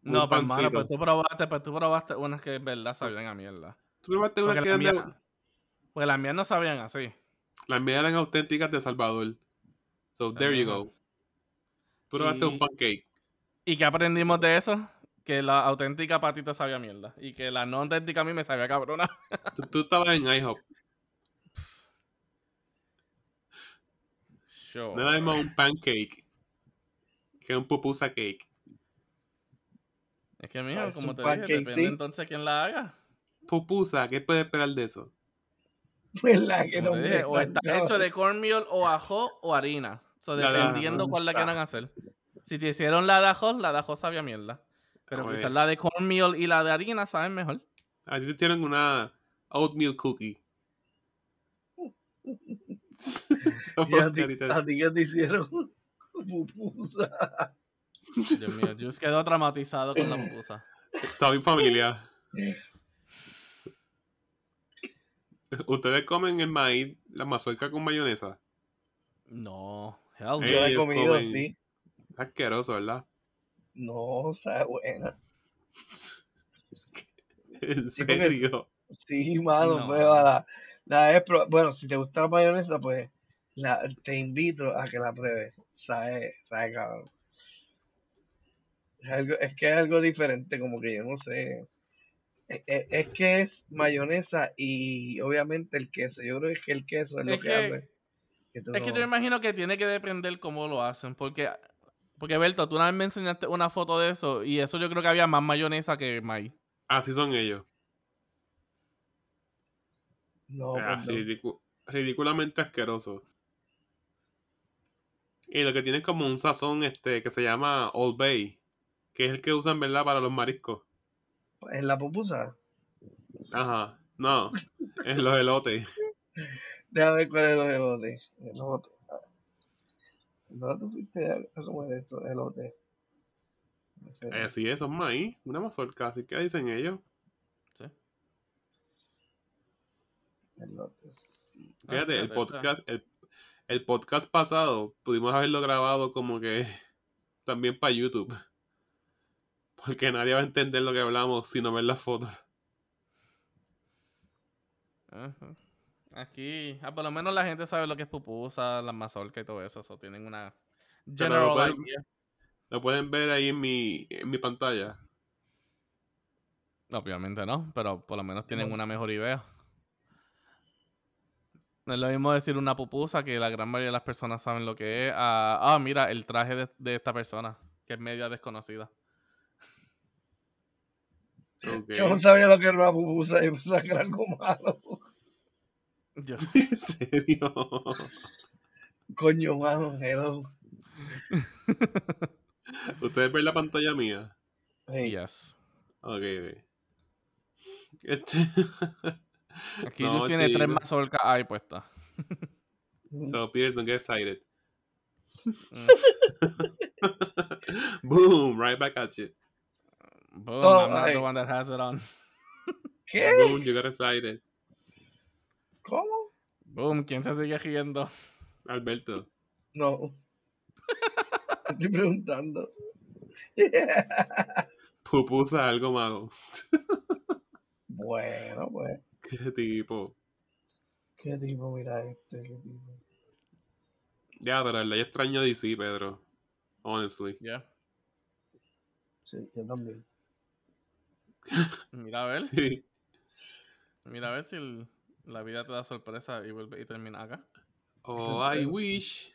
[SPEAKER 2] No, pero hermano,
[SPEAKER 3] pancito.
[SPEAKER 2] pues tú probaste, pues tú probaste unas que en verdad sabían a mierda.
[SPEAKER 3] Tú probaste una
[SPEAKER 2] Porque
[SPEAKER 3] que
[SPEAKER 2] mías,
[SPEAKER 3] de-
[SPEAKER 2] porque las mías no sabían así.
[SPEAKER 3] Las mías eran auténticas de Salvador. So, there you go. Tú probaste un pancake.
[SPEAKER 2] ¿Y qué aprendimos de eso? Que la auténtica patita sabía mierda. Y que la no auténtica a mí me sabía cabrona.
[SPEAKER 3] Tú, tú estabas en IHOP.
[SPEAKER 2] Sure.
[SPEAKER 3] No era mismo un pancake que un pupusa cake.
[SPEAKER 2] Es que, mijo,
[SPEAKER 1] Es
[SPEAKER 2] como
[SPEAKER 1] un
[SPEAKER 2] te dije, depende
[SPEAKER 1] sí.
[SPEAKER 2] entonces quién la haga.
[SPEAKER 3] Pupusa, ¿qué puedes esperar de eso?
[SPEAKER 1] ¿Verdad que
[SPEAKER 2] Como
[SPEAKER 1] no
[SPEAKER 2] dije, o está hecho de cornmeal o ajo o harina. So,
[SPEAKER 3] La de
[SPEAKER 2] dependiendo cuál la quieran hacer. Si te hicieron la de ajo, la de ajo sabía mierda. Pero
[SPEAKER 3] Ah,
[SPEAKER 2] quizás la de cornmeal y la de harina saben mejor.
[SPEAKER 3] A ti te tienen una oatmeal cookie. Esa
[SPEAKER 1] ¿Y a ti, qué te hicieron? Pupusa.
[SPEAKER 2] Dios mío, Juice quedó traumatizado con la pupusa.
[SPEAKER 3] Toda mi familia. ¿Ustedes comen el maíz, la mazorca con mayonesa?
[SPEAKER 2] No, hell no.
[SPEAKER 1] Yo la he comido,
[SPEAKER 3] comen-
[SPEAKER 1] sí.
[SPEAKER 3] Asqueroso, ¿verdad?
[SPEAKER 1] No, sabe buena.
[SPEAKER 3] En serio.
[SPEAKER 1] Sí, mano,
[SPEAKER 2] No.
[SPEAKER 1] pruébala. La vez pro- bueno, si te gusta la mayonesa, pues la, te invito a que la pruebes. Sabe, sabe cabrón. Es, algo, es que es algo diferente, como que yo no sé. Es, es- es que es mayonesa y obviamente el queso. Yo creo que el queso es lo
[SPEAKER 2] Es
[SPEAKER 1] que,
[SPEAKER 2] que-
[SPEAKER 1] hace. que
[SPEAKER 2] Es que yo me imagino que tiene que depender cómo lo hacen. Porque, porque Berto, tú una vez me enseñaste una foto de eso. Y eso yo creo que había más mayonesa que maíz.
[SPEAKER 3] Así son ellos.
[SPEAKER 1] no,
[SPEAKER 3] Ah, ridicu- ridículamente asqueroso. Y lo que tiene es como un sazón este que se llama Old Bay, que es el que usan, ¿verdad? Para los mariscos.
[SPEAKER 1] En la pupusa.
[SPEAKER 3] Ajá. No, es los elotes.
[SPEAKER 1] Déjame ver cuál es los elotes. Elote. ¿Dónde tú fuiste a comer eso? Elote. No sé.
[SPEAKER 3] Eh, sí, eso es maíz, una mazorca, así que dicen ellos.
[SPEAKER 2] ¿sí?
[SPEAKER 1] Elotes.
[SPEAKER 3] Fíjate, el
[SPEAKER 2] fíjate, esa-
[SPEAKER 3] podcast, el, el podcast pasado pudimos haberlo grabado como que también para YouTube. Porque nadie va a entender lo que hablamos si no ven las fotos.
[SPEAKER 2] Ajá. Aquí, ah, por lo menos la gente sabe lo que es pupusa, la mazorca y todo eso. Eso tienen una
[SPEAKER 3] Pero
[SPEAKER 2] general
[SPEAKER 3] lo pueden-
[SPEAKER 2] idea.
[SPEAKER 3] Lo pueden ver ahí en mi, en mi pantalla.
[SPEAKER 2] Obviamente no, pero por lo menos tienen
[SPEAKER 1] No.
[SPEAKER 2] una mejor idea. No es lo mismo decir una pupusa que la gran mayoría de las personas saben lo que es. Ah, ah, mira, el traje de, de esta persona, que es media desconocida.
[SPEAKER 1] Yo no sabía lo que era una pupusa y que era algo malo.
[SPEAKER 2] Dios.
[SPEAKER 3] ¿En serio?
[SPEAKER 1] Coño, mano, hello.
[SPEAKER 3] ¿Ustedes ven la pantalla mía?
[SPEAKER 1] Hey,
[SPEAKER 2] Yes.
[SPEAKER 3] Ok, ok. Este...
[SPEAKER 2] Aquí
[SPEAKER 3] No,
[SPEAKER 2] tiene tres
[SPEAKER 3] chico.
[SPEAKER 2] mazorcas ahí puestas.
[SPEAKER 3] So, Peter, don't get excited.
[SPEAKER 2] Mm.
[SPEAKER 3] Boom, right back at you.
[SPEAKER 2] Boom,
[SPEAKER 1] Oh,
[SPEAKER 2] I'm not the
[SPEAKER 1] ay.
[SPEAKER 2] one that has it on.
[SPEAKER 1] ¿Qué?
[SPEAKER 3] Boom, you got excited.
[SPEAKER 1] ¿Cómo?
[SPEAKER 2] Boom, ¿quién se sigue riendo?
[SPEAKER 3] Alberto.
[SPEAKER 1] No. Estoy preguntando.
[SPEAKER 3] Pupusa algo malo.
[SPEAKER 1] bueno, pues.
[SPEAKER 3] Qué tipo.
[SPEAKER 1] ¿Qué tipo? Mira este, qué tipo.
[SPEAKER 3] Ya, pero el yo extraño a DC, Pedro. Honestly.
[SPEAKER 2] Yeah.
[SPEAKER 1] Sí, yo también.
[SPEAKER 2] Mira a ver,
[SPEAKER 3] Sí.
[SPEAKER 2] mira a ver si el- la vida te da sorpresa y vuelve y termina acá.
[SPEAKER 3] Oh, I wish.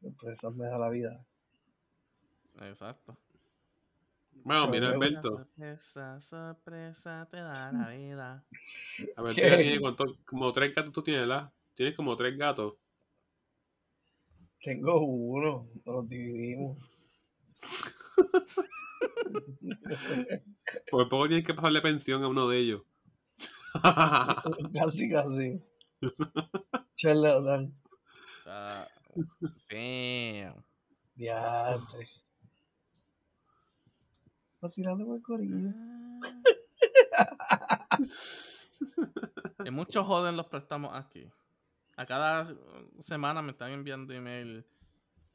[SPEAKER 1] Sorpresas me da la vida.
[SPEAKER 2] Exacto.
[SPEAKER 3] Bueno,
[SPEAKER 1] Pero
[SPEAKER 3] mira, Alberto.
[SPEAKER 2] Sorpresa, sorpresa te da la vida.
[SPEAKER 3] Alberto
[SPEAKER 1] ¿Qué?
[SPEAKER 3] ya tiene cuánto, como tres gatos tú tienes, ¿verdad? Tienes como tres gatos.
[SPEAKER 1] Tengo uno, nos los dividimos.
[SPEAKER 3] Por poco tienes que pasarle pensión a uno de ellos.
[SPEAKER 1] casi, casi. Charlatán.
[SPEAKER 2] Ya. Damn.
[SPEAKER 1] Diantre. Vacilando con el corillo.
[SPEAKER 2] Hay muchos joden los préstamos aquí. A cada semana me están enviando email.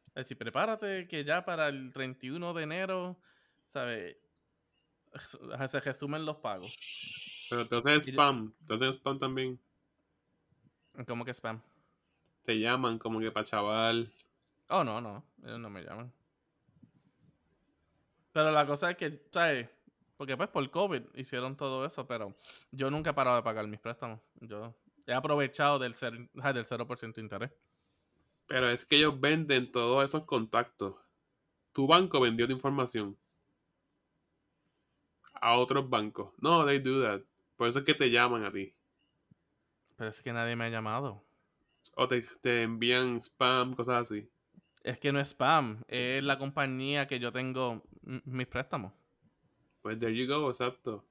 [SPEAKER 2] Es decir, prepárate que ya para el 31 de enero, ¿sabes? Se resumen los pagos.
[SPEAKER 3] Pero te hacen spam. Te hacen spam también.
[SPEAKER 2] ¿Cómo que spam?
[SPEAKER 3] Te llaman como que para chaval.
[SPEAKER 2] Oh, no, no. Ellos no me llaman. Pero la cosa es que, ¿sabes? Porque pues por COVID hicieron todo eso, pero yo nunca he parado de pagar mis préstamos. Yo he aprovechado del, cer- del 0% de interés.
[SPEAKER 3] Pero es que ellos venden todos esos contactos. Tu banco vendió tu información a otros bancos. No, they do that. Por eso es que te llaman a ti.
[SPEAKER 2] Pero es que nadie me ha llamado.
[SPEAKER 3] O te, te envían spam, cosas así.
[SPEAKER 2] Es que no es spam, es la compañía que yo tengo mis préstamos.
[SPEAKER 3] Pues there you go, exacto.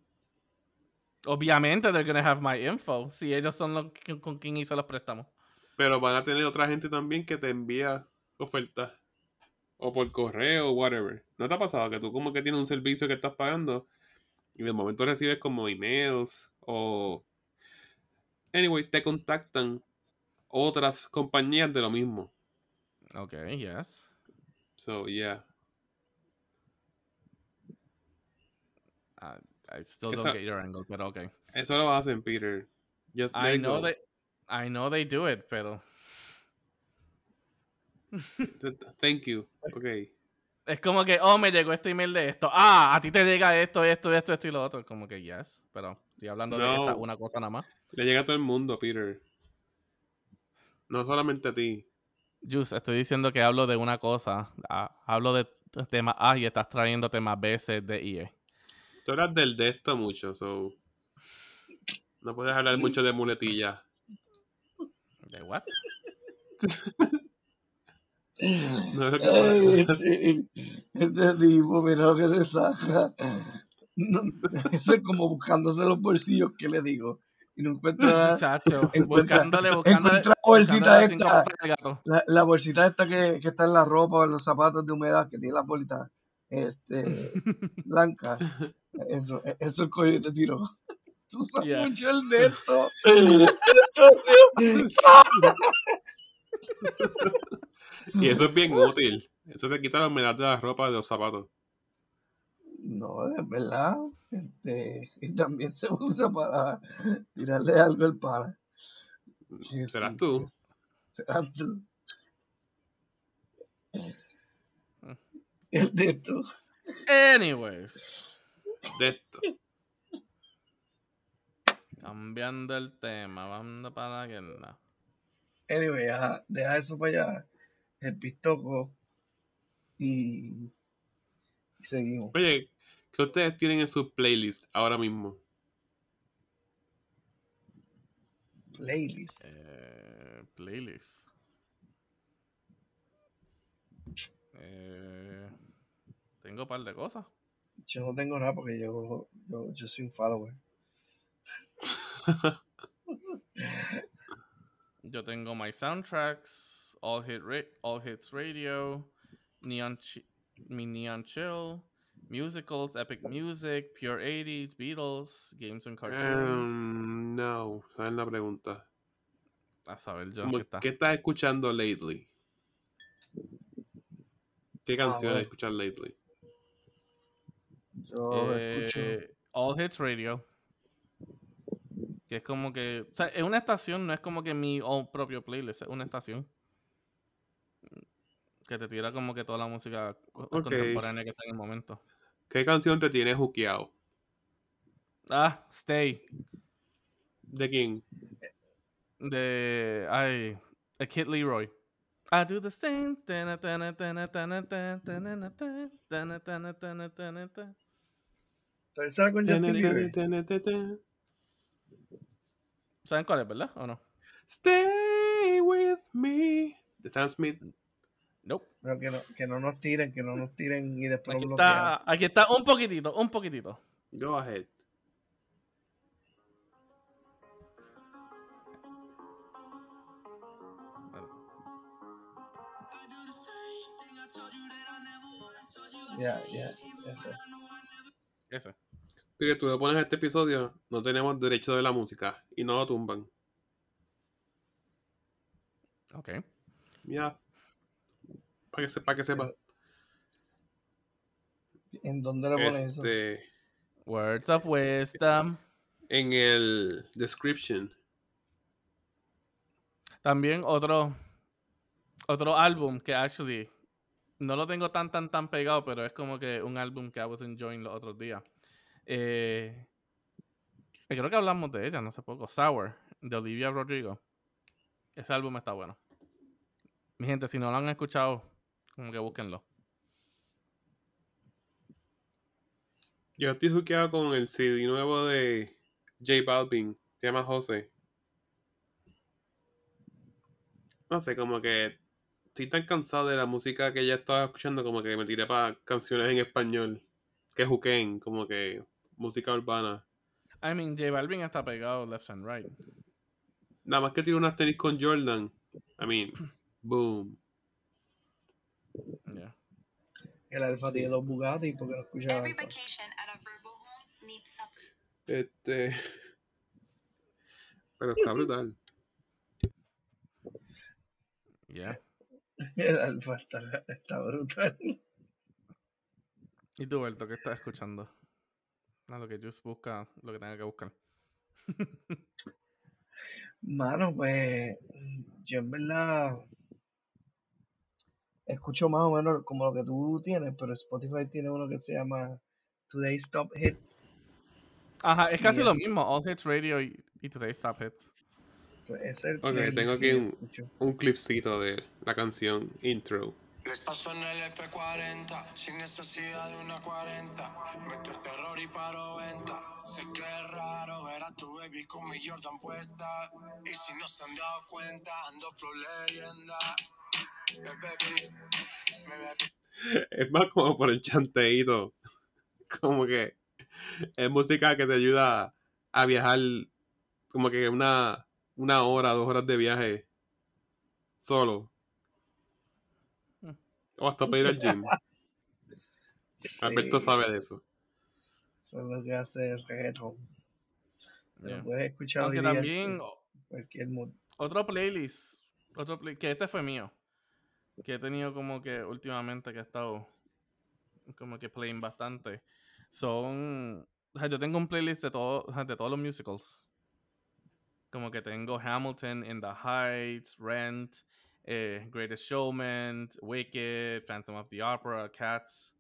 [SPEAKER 2] Obviamente they're gonna have my info, si ellos son los que- con quien hizo los préstamos.
[SPEAKER 3] Pero van a tener otra gente también que te envía ofertas. O por correo whatever. ¿No te ha pasado que tú como que tienes un servicio que estás pagando y de momento recibes como emails o... Anyway, te contactan otras compañías de lo mismo.
[SPEAKER 2] Ok, yes.
[SPEAKER 3] So, yeah.
[SPEAKER 2] I, I still don't get your angle, pero ok.
[SPEAKER 3] Eso lo hacen, Peter. Just
[SPEAKER 2] I know they, I know they do it, pero
[SPEAKER 3] Th- Thank you. Ok.
[SPEAKER 2] Es como que, oh, me llegó este email de esto. Ah, a ti te llega esto, esto, esto, esto y lo otro. Como que yes, pero estoy hablando de esta, una cosa nada más.
[SPEAKER 3] Le llega a todo el mundo, Peter. No solamente a ti.
[SPEAKER 2] Just, estoy diciendo que hablo de una cosa. ah, hablo de tema A y estás trayendo temas B, C, D y E.
[SPEAKER 3] Tú hablas del de esto mucho, so. No puedes hablar mucho de muletillas.
[SPEAKER 2] ¿De what?
[SPEAKER 3] No es lo que
[SPEAKER 1] Ay,
[SPEAKER 3] puedes-
[SPEAKER 1] este, este tipo, mira lo que te saca. No, eso es como buscándose los bolsillos, ¿qué le digo? Y no encuentra
[SPEAKER 2] Chacho,
[SPEAKER 1] encuentra-
[SPEAKER 2] buscándole, buscándole.
[SPEAKER 1] encuentra la bolsita esta. la, la bolsita esta que, que está en la ropa o en los zapatos de humedad, que tiene las bolitas este, blancas. Eso, eso es el coño que te tiro. Tú usas
[SPEAKER 2] Yes.
[SPEAKER 1] mucho el de esto.
[SPEAKER 3] Y eso es bien útil. Eso te quita la humedad de la ropa de los zapatos.
[SPEAKER 1] No, es verdad. Este, y también se usa para tirarle algo al pana. Sí,
[SPEAKER 3] Serás
[SPEAKER 1] sí,
[SPEAKER 3] tú.
[SPEAKER 1] Serás tú. El de esto.
[SPEAKER 2] Anyways,
[SPEAKER 3] De esto.
[SPEAKER 2] cambiando el tema, vamos para la guerra.
[SPEAKER 1] Anyway, ajá, deja eso para allá. El pistoco. Y, y seguimos.
[SPEAKER 3] Oye, ¿qué ustedes tienen en su playlist ahora mismo?
[SPEAKER 1] Playlist.
[SPEAKER 2] Eh, playlist. Eh, tengo un par de cosas.
[SPEAKER 1] Yo no tengo nada porque yo, yo, yo soy un follower.
[SPEAKER 2] Yo tengo My Soundtracks, All, Hit Ra- All Hits Radio, Neon, Neon Chill, Musicals, Epic Music, Pure 80s, Beatles, Games and Cartoons.
[SPEAKER 3] Um, no, ¿sabes la pregunta?
[SPEAKER 2] A saber yo qué está.
[SPEAKER 3] ¿Qué estás escuchando lately? ¿Qué canciones
[SPEAKER 1] bueno.
[SPEAKER 3] escuchas lately?
[SPEAKER 1] Yo escucho.
[SPEAKER 2] Eh, All Hits Radio. Que es como que. O sea, es una estación, no es como que mi own propio playlist, es una estación que te tira como que toda la música contemporánea que está en el momento.
[SPEAKER 3] ¿Qué canción te tiene juqueado?
[SPEAKER 2] Ah, Stay.
[SPEAKER 3] ¿De quién?
[SPEAKER 2] De. Ay. A Kid Leroy. I do the same. ¿Saben cuál verdad? ¿O no?
[SPEAKER 3] Stay with me. De Sam Smith.
[SPEAKER 2] Nope.
[SPEAKER 1] Pero que no, que no nos tiren, que no nos tiren y después
[SPEAKER 2] Aquí
[SPEAKER 1] nos bloquean.
[SPEAKER 2] está, aquí está un poquitito, un poquitito.
[SPEAKER 3] Go ahead.
[SPEAKER 1] Ya, ya, ese.
[SPEAKER 2] Ese.
[SPEAKER 3] Porque tú le pones este episodio, no tenemos derecho de la música y no lo tumban.
[SPEAKER 2] Ok.
[SPEAKER 3] Ya. Para que, se, para que sepa.
[SPEAKER 1] ¿En dónde le pones eso?
[SPEAKER 3] Este,
[SPEAKER 2] Words of Wisdom.
[SPEAKER 3] en el description.
[SPEAKER 2] También otro otro álbum que actually no lo tengo tan tan tan pegado, pero es como que un álbum que I was enjoying los otros días. Eh, creo que hablamos de ella no hace poco. Sour, de Olivia Rodrigo. Ese álbum está bueno. Mi gente, si no lo han escuchado, como que búsquenlo.
[SPEAKER 3] Yo estoy juqueado con el CD nuevo de J Balvin. Se llama José. No sé, como que estoy tan cansado de la música que ya estaba escuchando, como que me tiré para canciones en español. Que juquen, como que música urbana.
[SPEAKER 2] I mean, J Balvin está pegado left and right.
[SPEAKER 3] Nada más que tiro unas tenis con Jordan. I mean, boom.
[SPEAKER 2] Yeah.
[SPEAKER 1] El Alfa tiene dos Bugatti porque no escucha
[SPEAKER 4] Every vacation at a verbal home needs something.
[SPEAKER 3] Este. Pero está brutal.
[SPEAKER 2] Yeah.
[SPEAKER 1] El Alfa está, está brutal.
[SPEAKER 2] ¿Y tú, Berto, qué estás escuchando? A lo que Juice busca, lo que tenga que buscar.
[SPEAKER 1] Mano, pues yo en verdad escucho más o menos como lo que tú tienes, pero Spotify tiene uno que se llama Today's Top Hits.
[SPEAKER 2] Ajá, es casi
[SPEAKER 1] Y
[SPEAKER 2] lo
[SPEAKER 1] es-
[SPEAKER 2] mismo. All Hits Radio y, y Today's Top Hits.
[SPEAKER 1] Pues es el
[SPEAKER 3] Ok, tengo aquí un-. Un clipcito de la canción intro.
[SPEAKER 5] Les paso en el F40, sin necesidad de una 40. Meto el terror y paro venta. Sé que es raro ver a tu baby con mi Jordan puesta. Y si no se han dado cuenta, ando flow leyenda.
[SPEAKER 3] Es más como por el chanteíto. Como que es música que te ayuda a viajar como que una, una hora, dos horas de viaje solo. O hasta para ir al gym. Alberto sabe de eso.
[SPEAKER 1] Eso es lo que hace el reggaeton.
[SPEAKER 2] Yeah.
[SPEAKER 1] puedes escuchar
[SPEAKER 2] Aunque
[SPEAKER 1] hoy día
[SPEAKER 2] también
[SPEAKER 1] en cualquier mood.
[SPEAKER 2] otro playlist, otro play, que este fue mío, que he tenido como que últimamente que he estado como que playing bastante, son, o sea, yo tengo un playlist de, todo, de todos los musicals. Como que tengo Hamilton, In the Heights, Rent, eh, Greatest Showman, Wicked, Phantom of the Opera, Cats,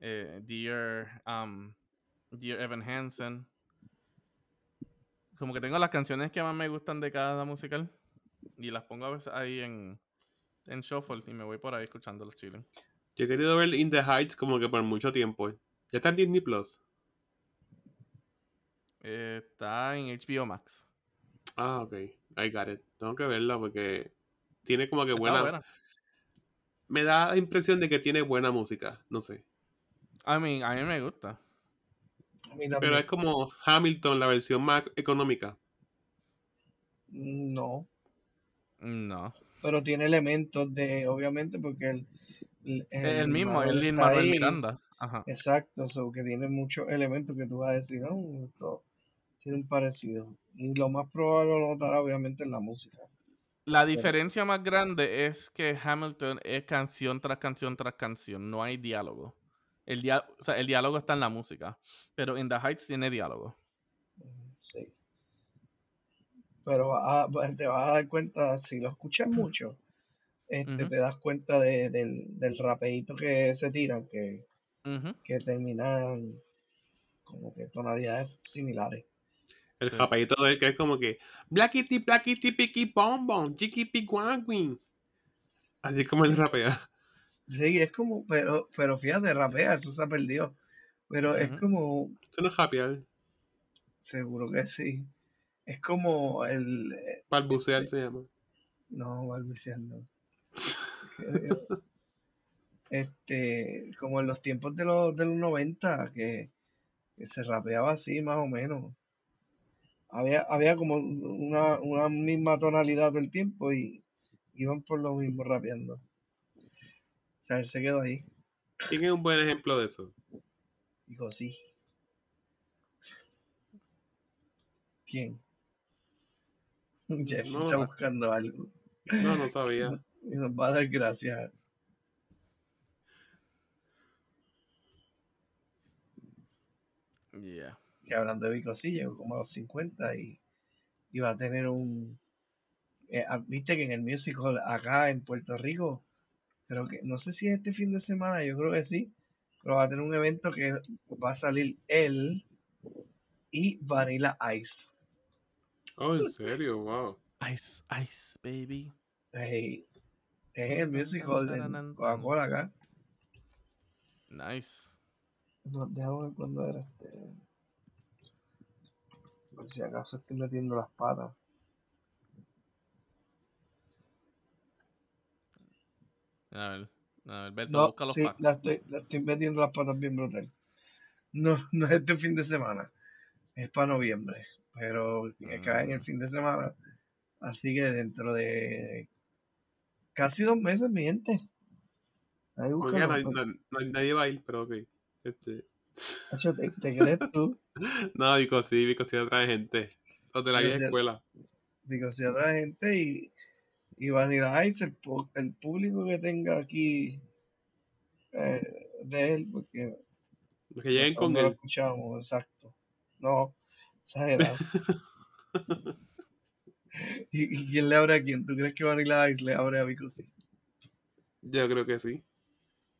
[SPEAKER 2] eh, Dear, um, Dear Evan Hansen. Como que tengo las canciones que más me gustan de cada musical y las pongo a veces ahí en, en shuffle y me voy por ahí escuchando los chiles.
[SPEAKER 3] Yo he querido ver In the Heights como que por mucho tiempo. Ya está en Disney Plus.
[SPEAKER 2] Eh, está en HBO Max.
[SPEAKER 3] Ah, ok. I got it. Tengo que verla porque tiene como que buena,
[SPEAKER 2] buena.
[SPEAKER 3] Me da la impresión de que tiene buena música. No sé.
[SPEAKER 2] I mean, a mí me gusta.
[SPEAKER 3] Pero es como Hamilton, la versión más económica.
[SPEAKER 1] No,
[SPEAKER 2] No.
[SPEAKER 1] Pero tiene elementos de, obviamente, porque el, el,
[SPEAKER 2] El, mismo, el
[SPEAKER 1] Lin
[SPEAKER 2] Manuel Miranda. Ajá.
[SPEAKER 1] Exacto, so que tiene muchos elementos que tú vas a decir, no, esto tiene un parecido. Y lo más probable lo notará obviamente en la música.
[SPEAKER 2] La diferencia más grande es que Hamilton es canción tras canción tras canción, no hay diálogo. El, dia- o sea, el diálogo está en la música, pero In the Heights tiene diálogo.
[SPEAKER 1] Sí. Pero va a- te vas a dar cuenta, si lo escuchas mucho, este, te das cuenta de- del, del rapeíto que se tiran, que, que terminan como que tonalidades similares.
[SPEAKER 3] El
[SPEAKER 2] Sí.
[SPEAKER 3] japadito de él que es como que Blackity, Blackity, Picky, Bom Bom, Chiqui, Piguanguin. Así como él rapea.
[SPEAKER 1] Sí, es como, pero, pero fíjate, rapea, eso se ha perdido. Pero es como,
[SPEAKER 3] Eso no es rapear.
[SPEAKER 1] seguro que sí. Es como el, eh,
[SPEAKER 3] Balbucear se llama.
[SPEAKER 1] no, balbuceando. Este, como en los tiempos de los, de los 90, que, que se rapeaba así más o menos. Había, había como una, una misma tonalidad del tiempo y iban por lo mismo rapeando. O sea, él se quedó ahí.
[SPEAKER 3] ¿Quién es un buen ejemplo de eso?
[SPEAKER 1] Digo, sí. ¿Quién? Jeff
[SPEAKER 3] No,
[SPEAKER 1] está buscando algo.
[SPEAKER 3] No, no sabía.
[SPEAKER 1] Y nos va a dar gracias.
[SPEAKER 2] Yeah.
[SPEAKER 1] Que hablando de Vico, sí, llegó como a los 50 y, y va a tener un... eh, ah, Viste que en el musical acá en Puerto Rico, creo que, no sé si es este fin de semana, yo creo que sí, pero va a tener un evento que va a salir él y Vanilla Ice.
[SPEAKER 3] Oh, en serio, wow.
[SPEAKER 2] Ice, ice, baby.
[SPEAKER 1] Hey, es el musical en
[SPEAKER 2] Tarantan.
[SPEAKER 1] Coca-Cola acá.
[SPEAKER 2] Nice.
[SPEAKER 1] No, déjame ver cuándo era este. Por si acaso estoy metiendo las patas.
[SPEAKER 2] A ver, a ver, Berto,
[SPEAKER 1] No,
[SPEAKER 2] busca los
[SPEAKER 1] sí,
[SPEAKER 2] facts.
[SPEAKER 1] la estoy, la estoy metiendo las patas bien brutal. No, no es este fin de semana. Es para noviembre. Pero que cae en el
[SPEAKER 2] Mm.
[SPEAKER 1] fin de semana. Así que dentro de casi dos meses, mi gente. Ahí búscalo.
[SPEAKER 3] nadie,
[SPEAKER 1] pues.
[SPEAKER 3] na- nadie va a ir, pero ok. Este...
[SPEAKER 1] ¿te, te crees tú?
[SPEAKER 3] No, Vico sí, Vico sí atrae gente. Los de la
[SPEAKER 1] Vico
[SPEAKER 3] vieja
[SPEAKER 1] sí-
[SPEAKER 3] escuela.
[SPEAKER 1] Digo, si habrá gente y, y Vanilla Ice, el, el público que tenga aquí eh, de él, porque
[SPEAKER 3] Los que lleguen con
[SPEAKER 1] no lo
[SPEAKER 3] él.
[SPEAKER 1] escuchamos, exacto. No, exagerado. ¿Y, ¿Y quién le abre a quién? ¿Tú crees que Vanilla Ice le abre a Vico? Sí.
[SPEAKER 3] Yo creo que sí.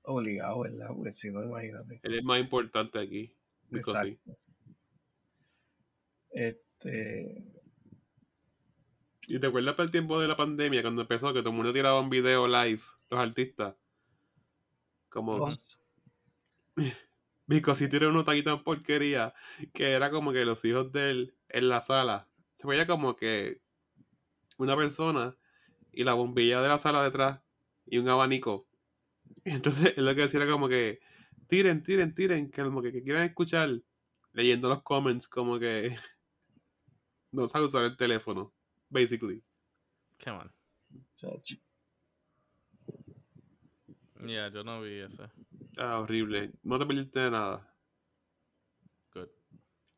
[SPEAKER 1] Obligado, ¿verdad? Porque si no, imagínate.
[SPEAKER 3] Él es más importante aquí.
[SPEAKER 1] Exacto. Este,
[SPEAKER 3] ¿Y te acuerdas para el tiempo de la pandemia cuando empezó que todo el mundo tiraba un video live, los artistas? Como Vico sí tiró una taquita en porquería que era como que los hijos de él en la sala. Se veía como que una persona y la bombilla de la sala detrás y un abanico. Y entonces él lo que decía era como que tiren, tiren, tiren, que como que, que quieran escuchar leyendo los comments como que no sabe usar el teléfono, basically.
[SPEAKER 2] Come on.
[SPEAKER 1] Chacho.
[SPEAKER 2] Yeah, yo no vi ese.
[SPEAKER 3] Ah, horrible. No te perdiste de nada.
[SPEAKER 2] Good.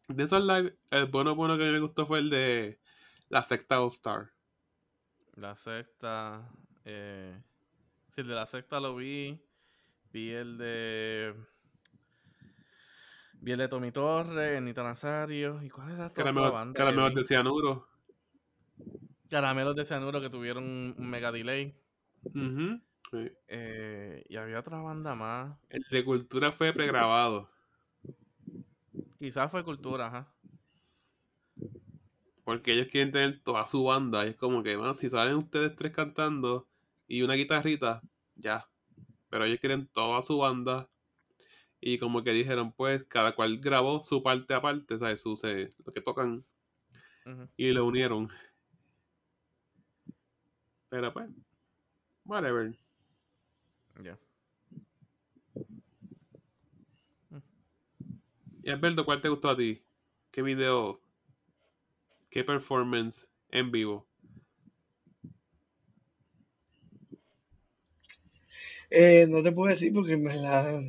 [SPEAKER 3] De esos live, el bueno bueno que me gustó fue el de la secta All Star.
[SPEAKER 2] La sexta. Eh, sí, el de la sexta lo vi. Vi el de. Vi el de Tommy Torres, Anita Nazario. ¿Y cuál era esta otra
[SPEAKER 3] Caramelos,
[SPEAKER 2] banda?
[SPEAKER 3] de cianuro.
[SPEAKER 2] Caramelos de cianuro que tuvieron un, mega delay.
[SPEAKER 3] Ujú. Sí.
[SPEAKER 2] Eh, y había otra banda más.
[SPEAKER 3] El de cultura fue pregrabado.
[SPEAKER 2] Quizás fue Cultura, ajá.
[SPEAKER 3] Porque ellos quieren tener toda su banda. Y es como que, man, si salen ustedes tres cantando y una guitarrita, ya. Pero ellos quieren toda su banda. Y como que dijeron, pues, cada cual grabó su parte aparte, ¿sabes? Su, se- lo que tocan. Y lo unieron. Pero pues, whatever.
[SPEAKER 2] Ya.
[SPEAKER 3] Y Alberto, ¿cuál te gustó a ti? ¿Qué video? ¿Qué performance en vivo?
[SPEAKER 1] Eh, no te puedo decir porque en verdad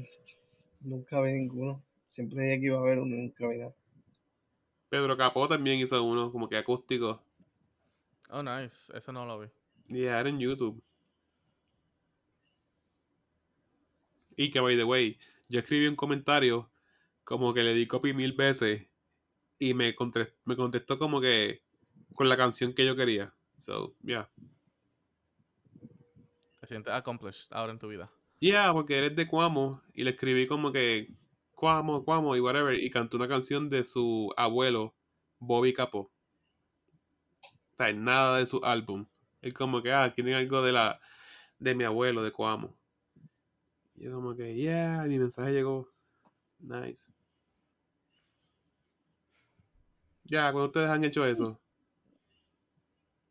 [SPEAKER 1] nunca vi ninguno. Siempre dije que iba a haber uno y nunca vi nada.
[SPEAKER 3] Pedro Capó también hizo uno como que acústico.
[SPEAKER 2] Oh, nice. Eso no lo vi.
[SPEAKER 3] Yeah, era en YouTube. Y que, by the way, yo escribí un comentario como que le di copy mil veces y me, conte- me contestó como que con la canción que yo quería. So, yeah.
[SPEAKER 2] Te sientes accomplished ahora en tu vida.
[SPEAKER 3] Yeah, porque eres de Cuamo y le escribí como que Cuamo, Cuamo y whatever y cantó una canción de su abuelo, Bobby Capó. O sea, nada de su álbum. Es como que, ah, tienen algo de la de mi abuelo, de Cuamo. Y yo como que, yeah, mi mensaje llegó. Nice. Ya, cuando ustedes han hecho eso.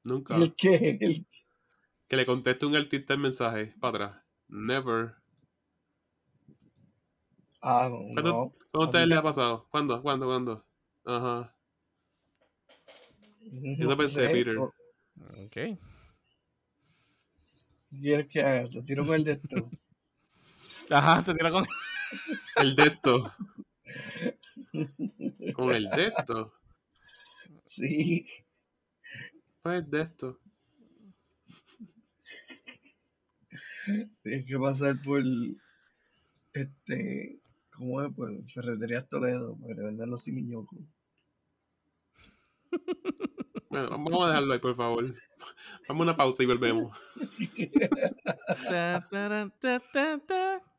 [SPEAKER 3] Nunca.
[SPEAKER 1] ¿El qué? El-
[SPEAKER 3] Que le conteste un artista el mensaje para atrás. Never.
[SPEAKER 1] Ah, no.
[SPEAKER 3] ¿Cuándo,
[SPEAKER 1] no.
[SPEAKER 3] ¿cuándo a
[SPEAKER 1] a
[SPEAKER 3] ustedes
[SPEAKER 1] mí
[SPEAKER 3] les ha pasado? ¿Cuándo? ¿Cuándo? ¿Cuándo? Ajá.
[SPEAKER 1] No
[SPEAKER 3] pensé,
[SPEAKER 1] sé,
[SPEAKER 3] Peter.
[SPEAKER 1] ¿co-
[SPEAKER 2] Ok.
[SPEAKER 1] ¿Qué quieres que haga? Te tiro con el de esto.
[SPEAKER 2] Ajá, te tira con.
[SPEAKER 3] El de esto. Con el de esto.
[SPEAKER 1] Sí.
[SPEAKER 3] Pues de esto.
[SPEAKER 1] Tienes que pasar por. Este. ¿Cómo es? Por Ferretería Toledo para que vendan los simiñocos.
[SPEAKER 3] Bueno, vamos a dejarlo ahí, por favor. Vamos a una pausa y volvemos.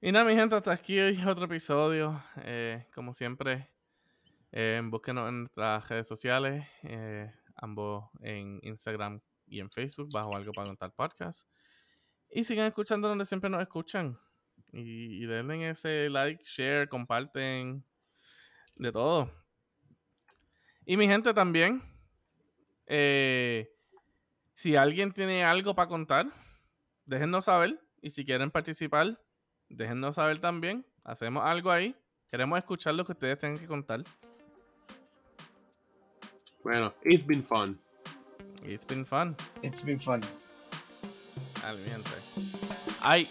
[SPEAKER 2] Y nada, mi gente, hasta aquí hoy otro episodio. Eh, como siempre, eh, búsquenos en nuestras redes sociales, eh, ambos en Instagram y en Facebook, bajo algo para contar podcast. Y sigan escuchando donde siempre nos escuchan. Y, denle ese like, share, comparten, de todo. Y mi gente también, eh, si alguien tiene algo para contar, déjennos saber. Y si quieren participar, déjennos saber también. Hacemos algo ahí. Queremos escuchar lo que ustedes tengan que contar.
[SPEAKER 3] Bueno, it's been fun.
[SPEAKER 2] It's been fun.
[SPEAKER 1] It's been fun.
[SPEAKER 2] Dale, mi gente. Ay.